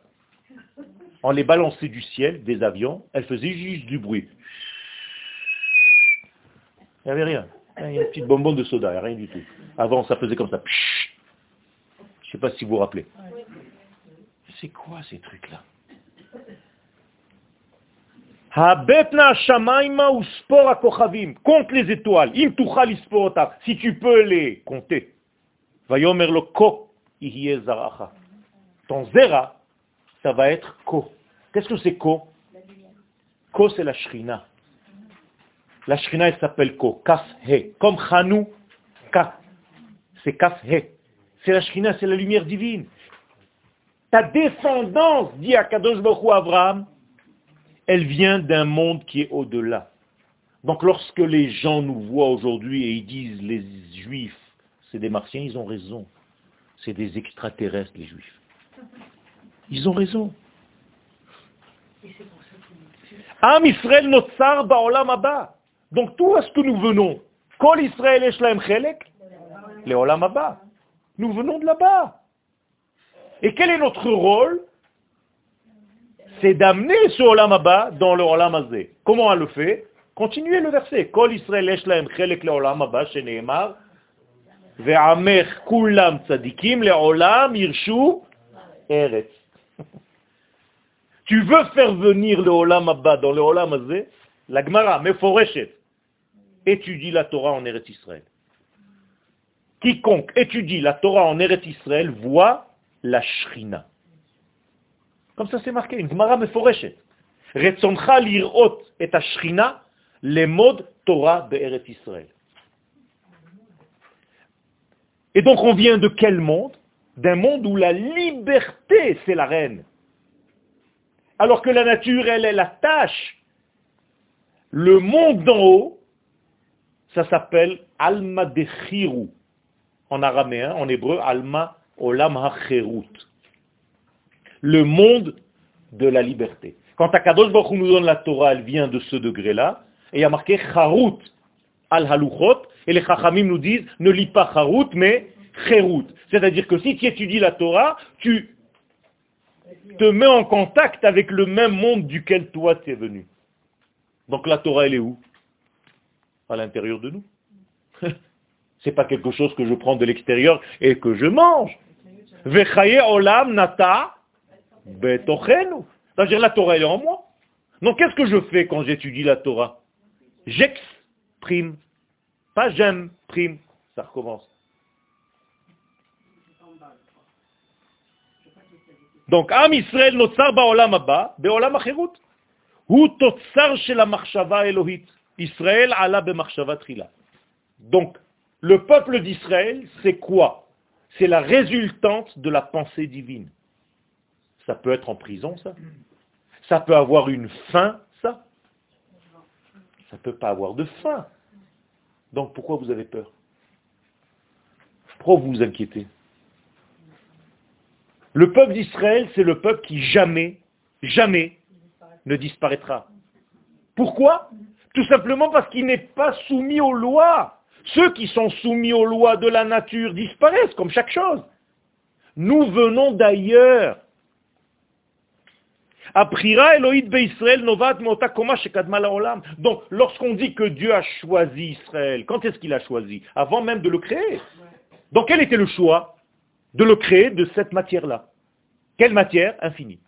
On les balançait du ciel, des avions, elles faisaient juste du bruit. Il n'y avait rien. Il y a une petite bonbonne de soda, il n'y a rien du tout. Avant, ça faisait comme ça. Je ne sais pas si vous vous rappelez. C'est quoi ces trucs-là? Compte les étoiles. Si tu peux les compter. Ton zera, ça va être ko. Qu'est-ce que c'est ko? Ko, c'est la shrina. La shrina, elle s'appelle ko. Kaf he. Comme Chanou, ka. C'est kaf he. C'est la shrina, c'est la lumière divine. Ta descendance, dit Akadosh Baruch Abraham, elle vient d'un monde qui est au-delà. Donc lorsque les gens nous voient aujourd'hui et ils disent les juifs, c'est des martiens, ils ont raison. C'est des extraterrestres, les juifs. Ils ont raison. Am Israël notsar ba'olam. Donc tout à ce que nous venons, Kol Israël eshlaem chelek, le olam. Nous venons de là-bas. Et quel est notre rôle? C'est d'amener ce olam abba dans le olam azé. Comment on le fait? Continuez le verset. Kol ve'amech tzadikim eretz. Tu veux faire venir le Olam Abba dans le Olam Azé, la Gemara, Meforeshet, étudie la Torah en Eretz Israël. Quiconque étudie la Torah en Eretz Israël voit la Shrina. Comme ça c'est marqué, une et Torah Israël. Et donc on vient de quel monde? D'un monde où la liberté c'est la reine. Alors que la nature, elle, est la tâche. Le monde d'en haut, ça s'appelle Alma de En araméen, en hébreu, Alma Olam HaCherut. Le monde de la liberté. Quand Akadosh Baruch nous donne la Torah, elle vient de ce degré-là, et il y a marqué Charut al haluchot, et les Chachamim nous disent, ne lis pas Charut, mais Cherut. C'est-à-dire que si tu étudies la Torah, tu te met en contact avec le même monde duquel toi tu es venu. Donc la Torah, elle est où? À l'intérieur de nous. C'est pas quelque chose que je prends de l'extérieur et que je mange. olam nata C'est-à-dire la Torah, est en moi. Donc qu'est-ce que je fais quand j'étudie la Torah? J'exprime. Pas j'aime, prime. Ça recommence. Donc, Am Israël notzar ba'olam abba, be'olam achirut. Hu totzar shel ha'machshava elohit. Israël ala be'machshava trila. Donc, le peuple d'Israël, c'est quoi? C'est la résultante de la pensée divine. Ça peut être en prison, ça. Ça peut avoir une fin, ça. Ça ne peut pas avoir de fin. Donc pourquoi vous avez peur? Pourquoi vous vous inquiétez? Le peuple d'Israël, c'est le peuple qui jamais, jamais ne disparaîtra. Pourquoi? Tout simplement parce qu'il n'est pas soumis aux lois. Ceux qui sont soumis aux lois de la nature disparaissent, comme chaque chose. Nous venons d'ailleurs. Donc, lorsqu'on dit que Dieu a choisi Israël, quand est-ce qu'il a choisi? Avant même de le créer. Donc, quel était le choix de le créer de cette matière-là? Quelle matière? Infinie.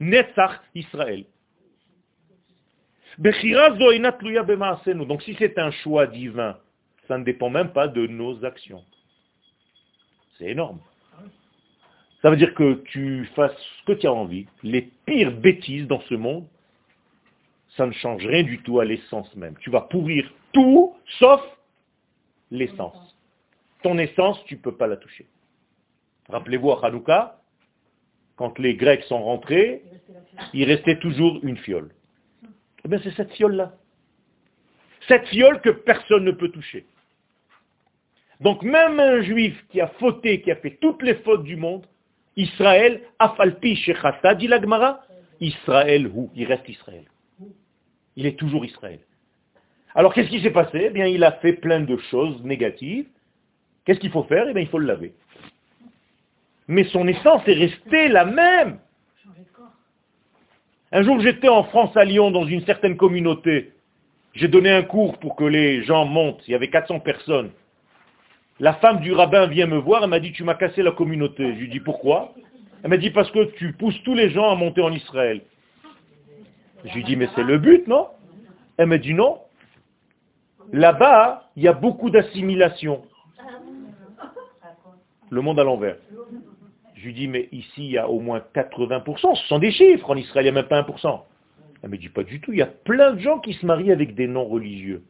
Netzach Israël. Donc si c'est un choix divin, ça ne dépend même pas de nos actions. C'est énorme. Ça veut dire que tu fasses ce que tu as envie. Les pires bêtises dans ce monde, ça ne change rien du tout à l'essence même. Tu vas pourrir tout sauf l'essence. Ton essence, tu ne peux pas la toucher. Rappelez-vous à Hanouka, quand les Grecs sont rentrés, il restait toujours une fiole. Eh bien, c'est cette fiole-là. Cette fiole que personne ne peut toucher. Donc même un juif qui a fauté, qui a fait toutes les fautes du monde, Israël, afalpi shechata, dit l'Agmara, Israël, où? Il reste Israël. Il est toujours Israël. Alors qu'est-ce qui s'est passé? Eh bien, il a fait plein de choses négatives. Qu'est-ce qu'il faut faire? Eh bien, il faut le laver. Mais son essence est restée la même. Un jour, j'étais en France à Lyon dans une certaine communauté. J'ai donné un cours pour que les gens montent. Il y avait 400 personnes. La femme du rabbin vient me voir, elle m'a dit, tu m'as cassé la communauté. Je lui dis, pourquoi? Elle m'a dit, parce que tu pousses tous les gens à monter en Israël. Je lui dis, mais c'est le but, non? Elle m'a dit, non. Là-bas, il y a beaucoup d'assimilation. Le monde à l'envers. Je lui dis, mais ici, il y a au moins 80%. Ce sont des chiffres. En Israël, il n'y a même pas 1%. Elle me dit, pas du tout. Il y a plein de gens qui se marient avec des noms religieux.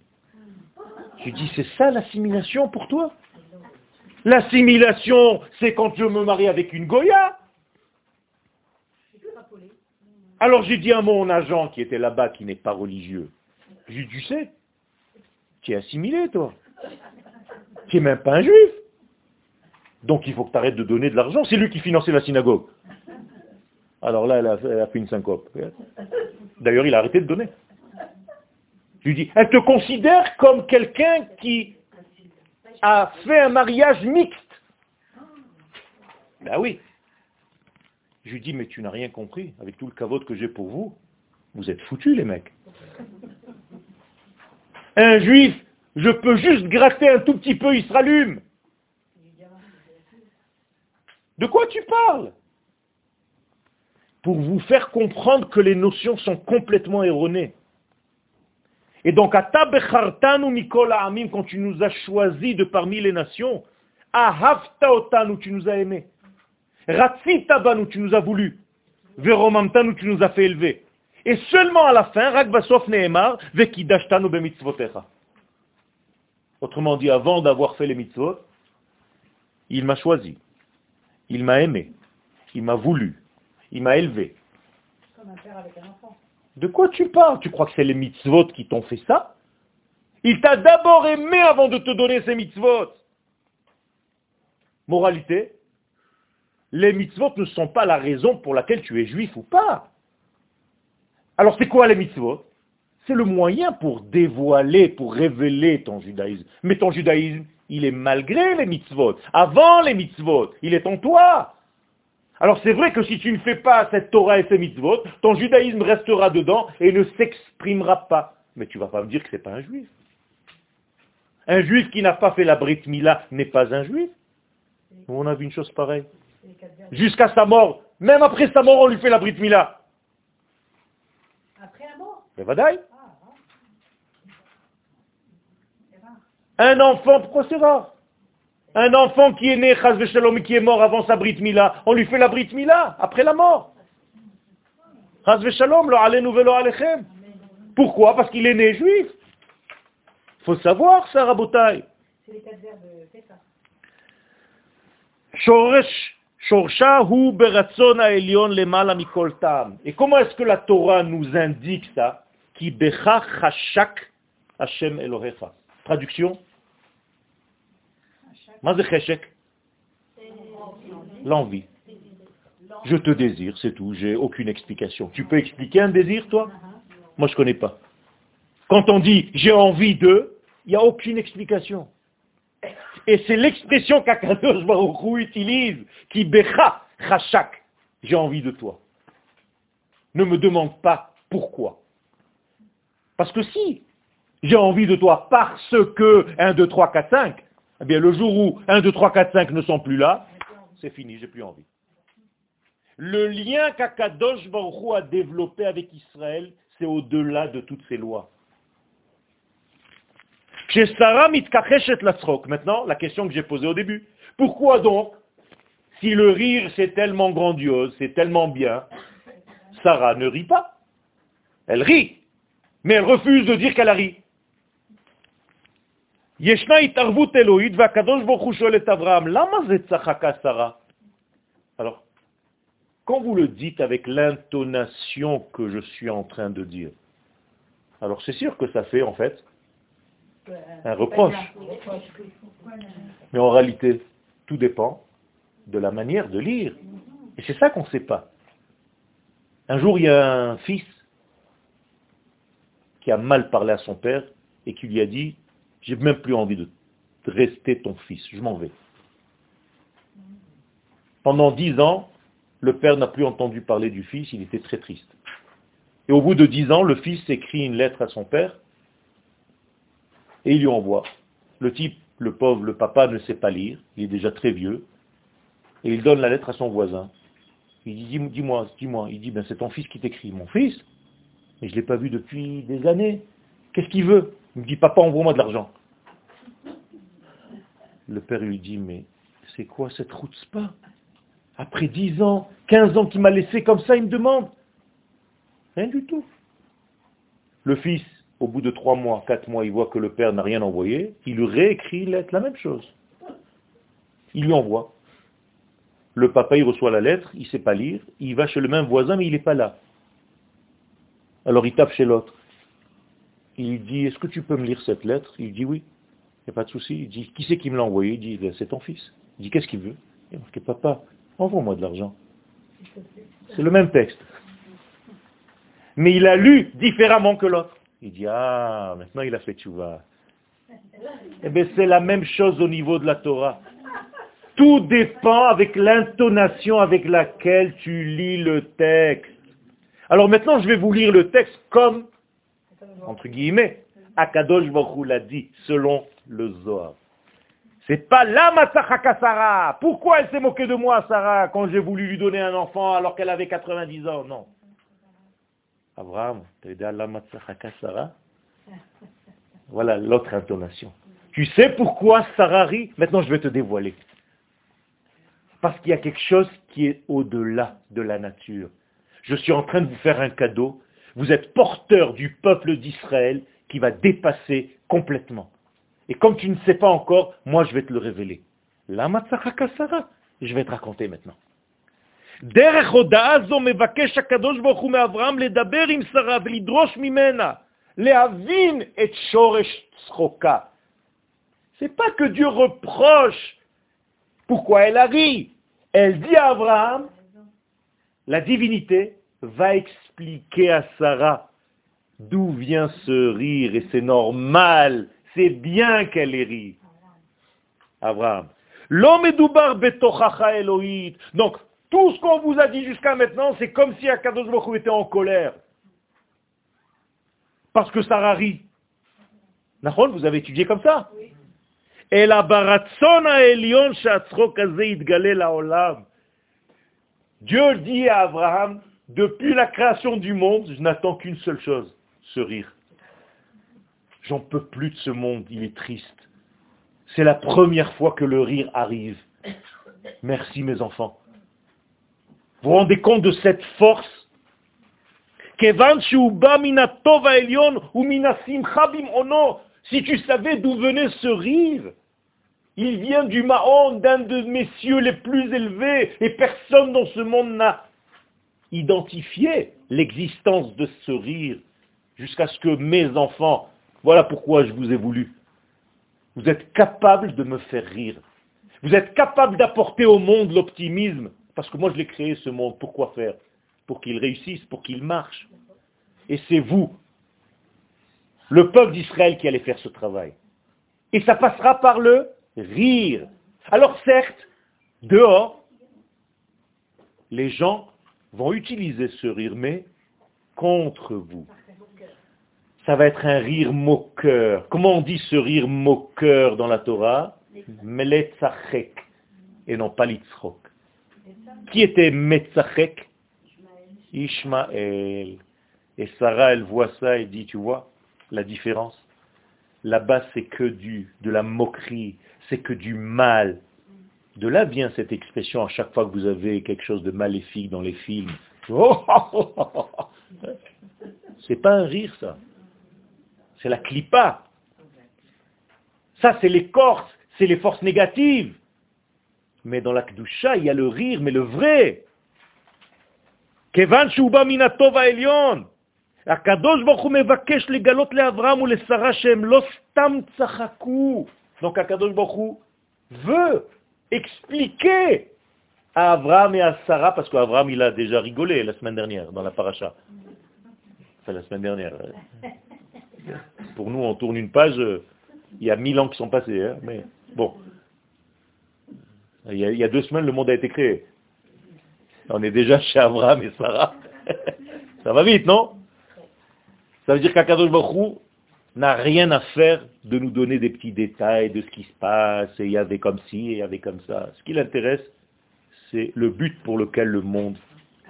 Je lui dis, c'est ça l'assimilation pour toi? L'assimilation, c'est quand je me marie avec une Goya. Alors j'ai dit à mon agent qui était là-bas, qui n'est pas religieux, j'ai dit, tu sais, tu es assimilé, toi. Tu n'es même pas un juif. Donc il faut que tu arrêtes de donner de l'argent. C'est lui qui finançait la synagogue. Alors là, elle a, fait une syncope. D'ailleurs, il a arrêté de donner. Je lui elle te considère comme quelqu'un qui a fait un mariage mixte. Ben oui. Je lui dis, mais tu n'as rien compris. Avec tout le cavote que j'ai pour vous, vous êtes foutus, les mecs. Un juif, je peux juste gratter un tout petit peu, il se rallume. De quoi tu parles? Pour vous faire comprendre que les notions sont complètement erronées. Et donc, à Amim, quand tu nous as choisis de parmi les nations, Ahavta otanu, tu nous as aimés. Ratzita banu, tu nous as voulu. Veromamtanu, tu nous as fait élever. Et seulement à la fin, Ragbasof Nehemar, Vekidashtanu bemitzvotecha. Autrement dit, avant d'avoir fait les mitzvot, il m'a choisi. Il m'a aimé. Il m'a voulu. Il m'a élevé. Comme un père avec un enfant. De quoi tu parles? Tu crois que c'est les mitzvot qui t'ont fait ça? Il t'a d'abord aimé avant de te donner ces mitzvot. Moralité, les mitzvot ne sont pas la raison pour laquelle tu es juif ou pas. Alors c'est quoi les mitzvot? C'est le moyen pour dévoiler, pour révéler ton judaïsme. Mais ton judaïsme, il est malgré les mitzvot, avant les mitzvot, il est en toi. Alors c'est vrai que si tu ne fais pas cette Torah et ces mitzvot, ton judaïsme restera dedans et ne s'exprimera pas. Mais tu ne vas pas me dire que ce n'est pas un juif. Un juif qui n'a pas fait la Brit Mila n'est pas un juif. On a vu une chose pareille. Jusqu'à sa mort, même après sa mort, on lui fait la Brit Mila. Après la mort? Un enfant, pourquoi c'est rare? Un enfant qui est né, Shalom, qui est mort avant sa Brit Mila, on lui fait la Brit Mila, après la mort. Shalom, lo alechem. Pourquoi? Parce qu'il est né juif. Il faut savoir ça, Rabotai. Ça. Et comment est-ce que la Torah nous indique ça? Qui Hashem Elohecha. Traduction? L'envie. Je te désire, c'est tout, j'ai aucune explication. Tu peux expliquer un désir, toi? Moi, je ne connais pas. Quand on dit j'ai envie de, il n'y a aucune explication. Et c'est l'expression qu'Akadosh Baruch utilise, qui becha, chachak, j'ai envie de toi. Ne me demande pas pourquoi. Parce que si j'ai envie de toi parce que 1, 2, 3, 4, 5, eh bien, le jour où 1, 2, 3, 4, 5 ne sont plus là, c'est fini, j'ai plus envie. Le lien qu'Akadosh Baruch a développé avec Israël, c'est au-delà de toutes ces lois. Chez Sarah Maintenant, la question que j'ai posée au début. Pourquoi donc Si le rire c'est tellement grandiose, c'est tellement bien, Sarah ne rit pas. Elle rit, mais elle refuse de dire qu'elle a ri. Alors, quand vous le dites avec l'intonation que je suis en train de dire, alors c'est sûr que ça fait en fait un reproche. Mais en réalité, tout dépend de la manière de lire. Et c'est ça qu'on ne sait pas. Un jour, il y a un fils qui a mal parlé à son père et qui lui a dit, j'ai même plus envie de rester ton fils, je m'en vais. Pendant dix ans, le père n'a plus entendu parler du fils, il était très triste. Et au bout de dix ans, le fils écrit une lettre à son père et il lui envoie. Le type, le pauvre, le papa ne sait pas lire, il est déjà très vieux, et il donne la lettre à son voisin. Il dit, dis-moi, dis-moi. Il dit, ben c'est ton fils qui t'écrit. Mon fils? Mais je ne l'ai pas vu depuis des années. Qu'est-ce qu'il veut? Il me dit, papa, envoie-moi de l'argent. Le père lui dit, mais c'est quoi cette route spa? Après 10 ans, 15 ans qu'il m'a laissé comme ça, il me demande. Rien du tout. Le fils, au bout de 3 mois, 4 mois, il voit que le père n'a rien envoyé, il lui réécrit la même chose. Il lui envoie. Le papa, il reçoit la lettre, il ne sait pas lire, il va chez le même voisin, mais il n'est pas là. Alors il tape chez l'autre. Il dit, est-ce que tu peux me lire cette lettre? Il dit oui. N'y a pas de souci. Il dit, qui c'est qui me l'a envoyé? Il dit, ben, c'est ton fils. Il dit, qu'est-ce qu'il veut? Il dit, papa, envoie-moi de l'argent. C'est le même texte. Mais il a lu différemment que l'autre. Il dit, ah, maintenant il a fait tchouva. Eh bien, c'est la même chose au niveau de la Torah. Tout dépend avec l'intonation avec laquelle tu lis le texte. Alors maintenant, je vais vous lire le texte comme, entre guillemets, Akadosh Baruch l'a dit, selon le Zohar. C'est pas la Matzachaka Sarah. Pourquoi elle s'est moquée de moi, Sarah, quand j'ai voulu lui donner un enfant alors qu'elle avait 90 ans? Non. Abraham, tu as la Matzachaka Sarah Voilà l'autre intonation. Tu sais pourquoi Sarah rit? Maintenant, je vais te dévoiler. Parce qu'il y a quelque chose qui est au-delà de la nature. Je suis en train de vous faire un cadeau. Vous êtes porteur du peuple d'Israël qui va dépasser complètement. Et comme tu ne sais pas encore, moi je vais te le révéler. La je vais te raconter maintenant. C'est pas que Dieu reproche pourquoi elle a ri Elle dit à Abraham, la divinité va expliquer à Sarah d'où vient ce rire et c'est normal, bien qu'elle ri. Abraham. L'homme est Elohit. Donc, tout ce qu'on vous a dit jusqu'à maintenant, c'est comme si Akadosh Baruch était en colère. Parce que Sarah rit. Vous avez étudié comme ça? Dieu dit à Abraham, depuis la création du monde, je n'attends qu'une seule chose, ce rire. J'en peux plus de ce monde, il est triste. C'est la première fois que le rire arrive. Merci mes enfants. Vous vous rendez compte de cette force? Si tu savais d'où venait ce rire, il vient du Mahon, d'un de mes cieux les plus élevés, et personne dans ce monde n'a identifié l'existence de ce rire, jusqu'à ce que mes enfants, voilà pourquoi je vous ai voulu. Vous êtes capables de me faire rire. Vous êtes capables d'apporter au monde l'optimisme, parce que moi je l'ai créé ce monde. Pourquoi faire? Pour qu'il réussisse, pour qu'il marche. Et c'est vous, le peuple d'Israël qui allait faire ce travail. Et ça passera par le rire. Alors certes, dehors, les gens vont utiliser ce rire, mais contre vous. Ça va être un rire moqueur. Comment on dit ce rire moqueur dans la Torah Meletzachek, et non pas litzrok. Qui était Metzachek Ishmael. Et Sarah, elle voit ça et dit, tu vois, la différence? Là-bas, c'est que du, de la moquerie, c'est que du mal. De là vient cette expression à chaque fois que vous avez quelque chose de maléfique dans les films. Oh, c'est pas un rire ça C'est la clipa. Ça c'est l'écorce, c'est les forces négatives. Mais dans la Kdusha, il y a le rire, mais le vrai. כיוון שהוא בא מן הטוב העליון, הקדוש ברוך הוא מבקש לגלות לאברהם ולשרה שהם לא סתם צחקו. Donc הקדוש ברוך הוא veut expliquer à Abraham et à Sarah, parce qu'Abraham il a déjà rigolé la semaine dernière dans la paracha. Enfin la semaine dernière. pour nous on tourne une page, il y a mille ans qui sont passés, hein, mais bon. Il y, a, il y a deux semaines le monde a été créé. On est déjà chez Abraham et Sarah. Ça va vite, non? Ça veut dire qu'Akadosh Baruch n'a rien à faire de nous donner des petits détails de ce qui se passe, et il y avait comme ci, et il y avait comme ça. Ce qui l'intéresse, c'est le but pour lequel le monde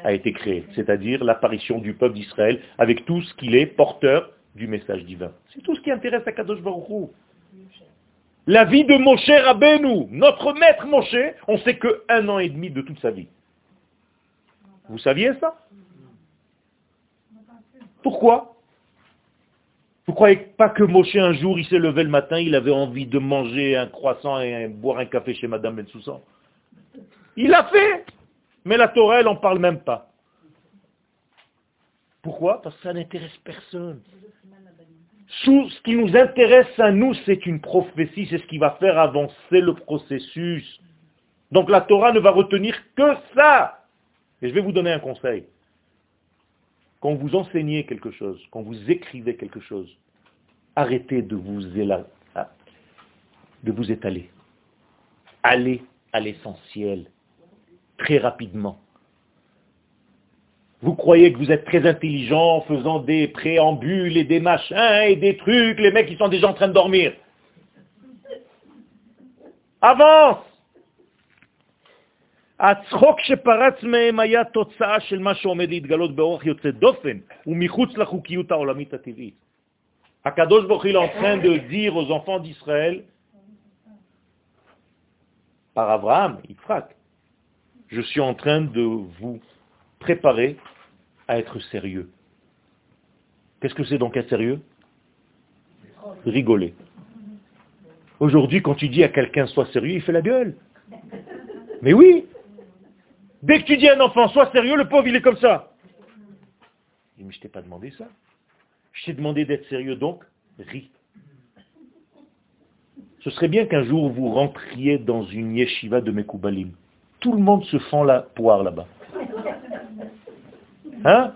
a été créé, c'est-à-dire l'apparition du peuple d'Israël avec tout ce qu'il est porteur du message divin. C'est tout ce qui intéresse Akadosh Baruch La vie de Moshe Rabbeinu, notre maître Moshe, on sait que un an et demi de toute sa vie. Vous saviez ça? Pourquoi? Vous croyez pas que Moshe un jour, il s'est levé le matin, il avait envie de manger un croissant et boire un café chez Madame Bensoussan? Il l'a fait Mais la Torah, elle n'en parle même pas. Pourquoi? Parce que ça n'intéresse personne. ce qui nous intéresse à nous, c'est une prophétie, c'est ce qui va faire avancer le processus. Donc la Torah ne va retenir que ça. Et je vais vous donner un conseil. Quand vous enseignez quelque chose, quand vous écrivez quelque chose, arrêtez de vous, de vous étaler. Allez à l'essentiel, très rapidement. Vous croyez que vous êtes très intelligent en faisant des préambules et des machins et des trucs, les mecs qui sont déjà en train de dormir. Avance הצחוק שפרץ מהם היה תוצאה של מה שעומד להתגלות באורח יוצא דופן ומחוץ לחוקיות העולמית הטבעית. הקדוש ברוך הוא en train de dire aux enfants d'Israël, par Abraham, Yitzhak, je suis en train de vous préparer à être sérieux. Qu'est-ce que c'est donc être sérieux? Rigoler. Aujourd'hui, quand tu dis à quelqu'un sois sérieux, il fait la gueule. Mais oui, Dès que tu dis à un enfant, sois sérieux, le pauvre, il est comme ça. Il dit, mais je t'ai pas demandé ça. Je t'ai demandé d'être sérieux, donc ris. Ce serait bien qu'un jour vous rentriez dans une yeshiva de Mekoubalim. Tout le monde se fend la poire là-bas. Hein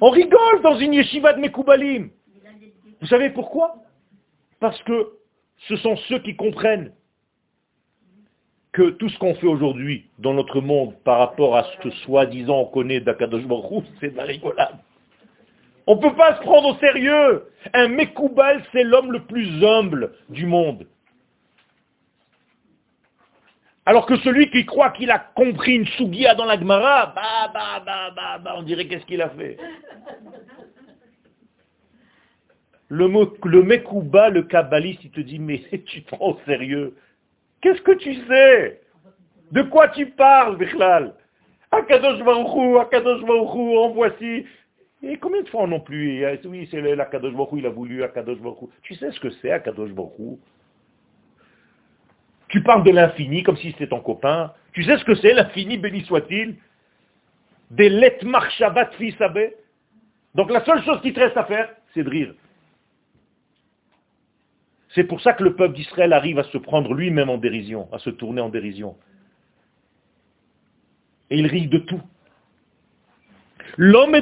On rigole dans une yeshiva de Mekoubalim. Vous savez pourquoi? Parce que ce sont ceux qui comprennent que tout ce qu'on fait aujourd'hui dans notre monde par rapport à ce que soi-disant on connaît d'Akadosh Baruch c'est de la rigolade. On ne peut pas se prendre au sérieux. Un Mekoubal, c'est l'homme le plus humble du monde. Alors que celui qui croit qu'il a compris une sougia dans la Gemara, bah, bah, bah, bah, bah, on dirait qu'est-ce qu'il a fait. Le, mot, le le Kabbaliste, il te dit, mais tu prends au sérieux. Qu'est-ce que tu sais? De quoi tu parles, Bichlal? Akadosh Baruchou, Akadosh Baruchou, en voici. Et combien de fois non plus? Oui, c'est l'Akadosh Baruchou, il a voulu Akadosh Baruchou. Tu sais ce que c'est Akadosh Baruchou Tu parles de l'infini comme si c'était ton copain. Tu sais ce que c'est l'infini, béni soit-il? Des let marchabat. Donc la seule chose qui te reste à faire, c'est de rire. C'est pour ça que le peuple d'Israël arrive à se prendre lui-même en dérision, à se tourner en dérision. Et il rit de tout. L'homme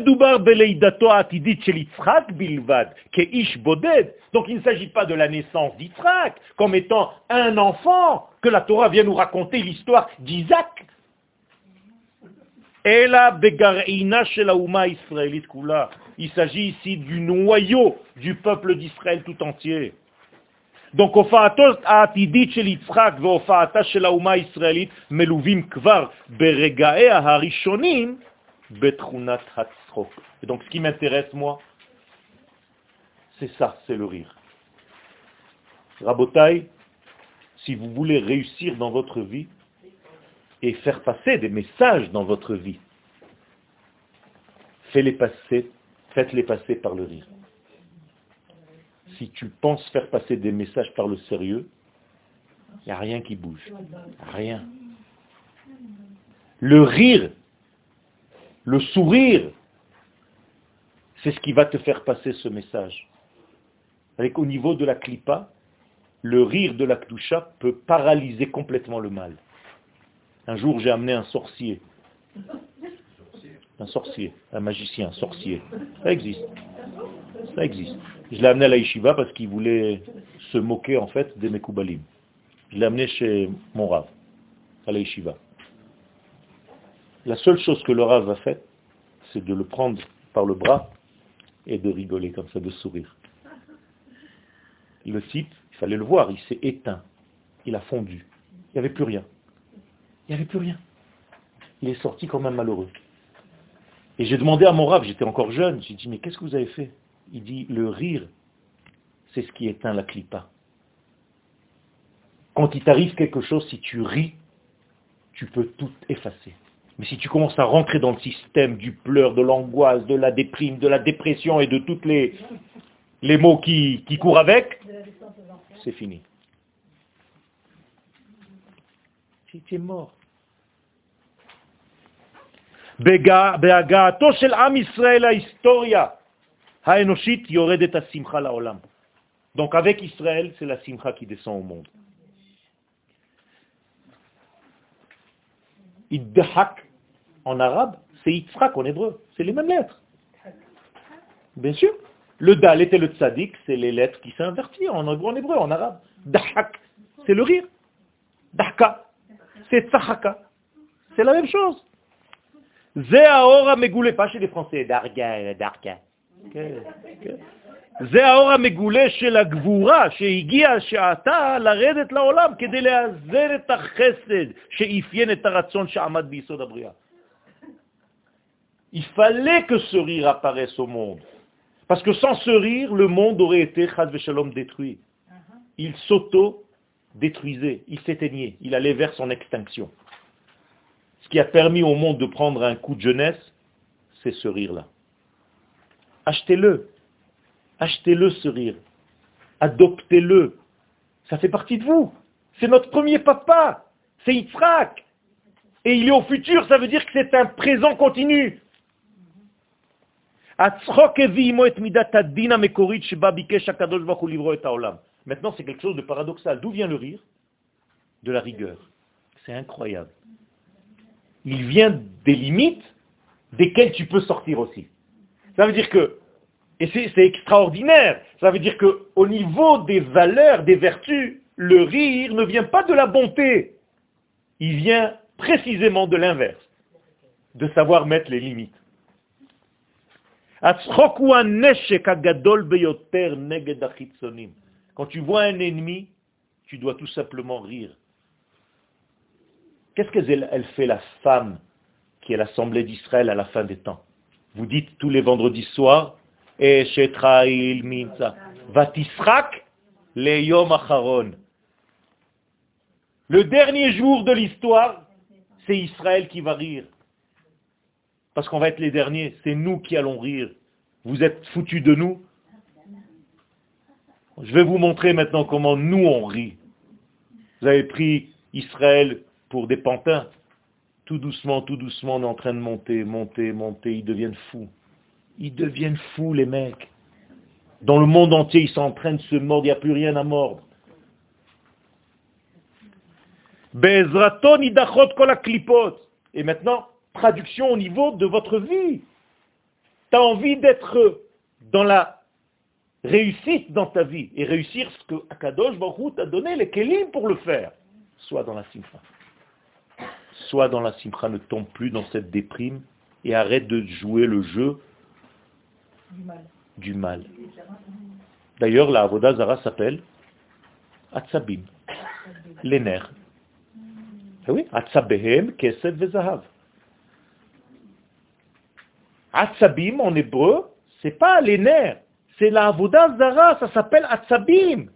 bilvad, Donc il ne s'agit pas de la naissance d'Israël comme étant un enfant que la Torah vient nous raconter l'histoire d'Isaac. Il s'agit ici du noyau du peuple d'Israël tout entier. Donc Betrunat Hatzrok. Et donc ce qui m'intéresse, moi, c'est ça, c'est le rire. Rabotai, si vous voulez réussir dans votre vie et faire passer des messages dans votre vie, faites-les passer, faites-les passer par le rire. Si tu penses faire passer des messages par le sérieux, il n'y a rien qui bouge. Rien. Le rire le sourire, c'est ce qui va te faire passer ce message. Avec au niveau de la clipa, le rire de la kdusha peut paralyser complètement le mal. Un jour, j'ai amené un sorcier. Un sorcier, un magicien, un sorcier. Ça existe. Ça existe. Je l'ai amené à la yeshiva parce qu'il voulait se moquer en fait des Mekoubalim. Je l'ai amené chez mon Rav, à la yeshiva. La seule chose que le Rav a fait, c'est de le prendre par le bras et de rigoler comme ça, de sourire. Le type, il fallait le voir, il s'est éteint. Il a fondu. Il n'y avait plus rien. Il n'y avait plus rien. Il est sorti comme un malheureux. Et j'ai demandé à mon rab, j'étais encore jeune, j'ai dit, mais qu'est-ce que vous avez fait? Il dit, le rire, c'est ce qui éteint la clipa. Quand il t'arrive quelque chose, si tu ris, tu peux tout effacer. Mais si tu commences à rentrer dans le système du pleur, de l'angoisse, de la déprime, de la dépression et de tous les, les mots qui, qui courent avec, c'est fini. Tu es mort. בהגעתו של עם ישראל להיסטוריה האנושית יורדת השמחה לעולם. Donc avec Israël, c'est la simcha qui descend au monde. Iddahak en arabe, c'est Yitzhak en hébreu. C'est les mêmes lettres. Bien sûr. Le dal était le tzadik, c'est les lettres qui s'invertirent en hébreu, en arabe. Dahak, c'est le rire. Dahka, c'est tsahaka. C'est la même chose. Zéaora Megoulé, pas chez les Français, Darga, Darga. Zéaora Megoulé chez la Gvoura, chez Igia, chez Ata, la Redet la Olam, qui est de la Zeret Chesed, chez Ifien et Taratson, chez Amad Bisod Abria. Il fallait que ce rire apparaisse au monde. Parce que sans ce rire, le monde aurait été, chad shalom, détruit. Il s'auto-détruisait, il s'éteignait, il allait vers son extinction. Ce qui a permis au monde de prendre un coup de jeunesse, c'est ce rire-là. Achetez-le. Achetez-le ce rire. Adoptez-le. Ça fait partie de vous. C'est notre premier papa. C'est Yitzhak. Et il est au futur, ça veut dire que c'est un présent continu. Maintenant, c'est quelque chose de paradoxal. D'où vient le rire? De la rigueur. C'est incroyable. Il vient des limites desquelles tu peux sortir aussi. Ça veut dire que, et c'est extraordinaire, ça veut dire qu'au niveau des valeurs, des vertus, le rire ne vient pas de la bonté. Il vient précisément de l'inverse, de savoir mettre les limites. Quand tu vois un ennemi, tu dois tout simplement rire. Qu'est-ce qu'elle fait la femme qui est l'assemblée d'Israël à la fin des temps? Vous dites tous les vendredis soirs, Vatisrak le yom acharon. Le dernier jour de l'histoire, c'est Israël qui va rire parce qu'on va être les derniers, c'est nous qui allons rire. Vous êtes foutus de nous Je vais vous montrer maintenant comment nous on rit. Vous avez pris Israël pour des pantins. Tout doucement, tout doucement, on est en train de monter, monter, monter. Ils deviennent fous. Ils deviennent fous, les mecs. Dans le monde entier, ils sont en train de se mordre. Il n'y a plus rien à mordre. Et maintenant, traduction au niveau de votre vie. Tu as envie d'être dans la réussite dans ta vie et réussir ce que Akadosh Baruch t'a donné les kelim pour le faire. Soit dans la simcha. Soit dans la simcha, ne tombe plus dans cette déprime et arrête de jouer le jeu du mal. D'ailleurs, la Avodah s'appelle Atzabim, les nerfs. Ah oui, Atzabehem, Kesed, Vezahav. Atzabim en hébreu, c'est pas les nerfs, c'est la Zara, ça s'appelle Atzabim.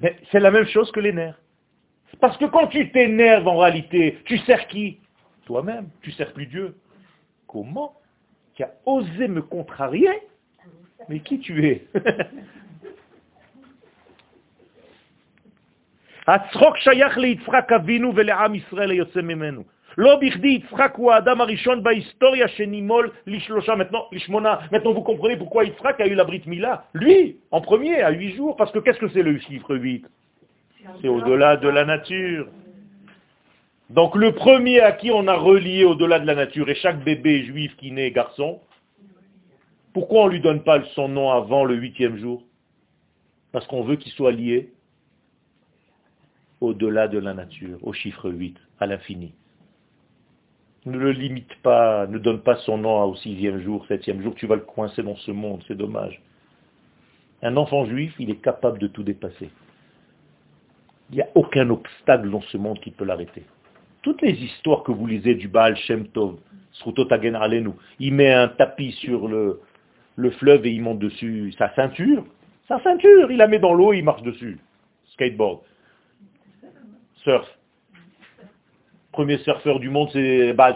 Mais c'est la même chose que les nerfs. Parce que quand tu t'énerves en réalité, tu sers qui? Toi-même, tu sers plus Dieu. Comment? Tu as osé me contrarier? Mais qui tu es? Maintenant, vous comprenez pourquoi Yitzhak a eu la Mila. Lui, en premier, à huit jours, parce que qu'est-ce que c'est le chiffre 8 C'est au-delà de la nature. Donc le premier à qui on a relié au-delà de la nature, et chaque bébé juif qui naît garçon, pourquoi on ne lui donne pas son nom avant le huitième jour? Parce qu'on veut qu'il soit lié au-delà de la nature, au chiffre 8, à l'infini. Ne le limite pas, ne donne pas son nom au sixième jour, septième jour, tu vas le coincer dans ce monde, c'est dommage. Un enfant juif, il est capable de tout dépasser. Il n'y a aucun obstacle dans ce monde qui peut l'arrêter. Toutes les histoires que vous lisez du Baal Shem Tov, il met un tapis sur le, le fleuve et il monte dessus sa ceinture. Sa ceinture, il la met dans l'eau et il marche dessus. Skateboard. Surf premier surfeur du monde, c'est Baal.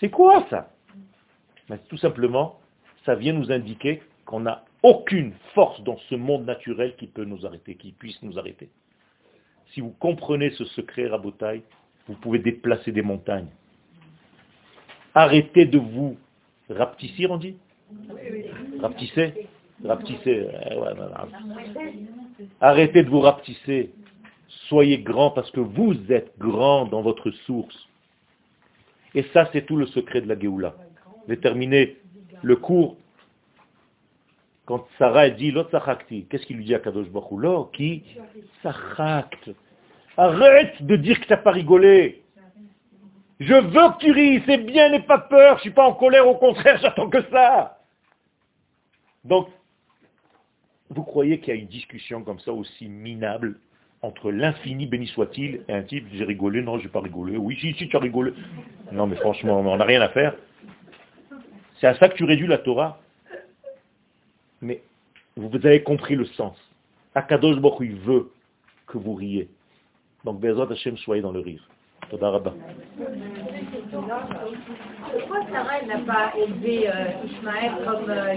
C'est quoi ça? Tout simplement, ça vient nous indiquer qu'on n'a aucune force dans ce monde naturel qui peut nous arrêter, qui puisse nous arrêter. Si vous comprenez ce secret, Rabotai, vous pouvez déplacer des montagnes. Arrêtez de vous rapetissir, on dit? Rapetisser Rapetisser. Arrêtez de vous rapetisser. Soyez grand parce que vous êtes grand dans votre source. Et ça, c'est tout le secret de la Géoula. J'ai terminé le cours quand Sarah dit Lotsachakti. Qu'est-ce qu'il lui dit à Kadosh Baruch qui? Sachakt. Arrête de dire que tu n'as pas rigolé. Je veux que tu ris, c'est bien, n'aie pas peur, je ne suis pas en colère, au contraire, j'attends que ça. Donc, vous croyez qu'il y a une discussion comme ça aussi minable? Entre l'infini, béni soit-il, et un type, j'ai rigolé, non, j'ai pas rigolé, oui, si, si, tu as rigolé. Non, mais franchement, on n'a rien à faire. C'est à ça que tu réduis la Torah. Mais vous avez compris le sens. Akadosh Baruch il veut que vous riez. Donc, Bezat Hashem, soyez dans le rire. Pourquoi Sarah n'a pas élevé euh, Ishmaël comme euh,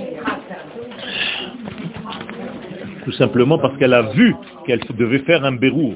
tout simplement parce qu'elle a vu qu'elle devait faire un bérou.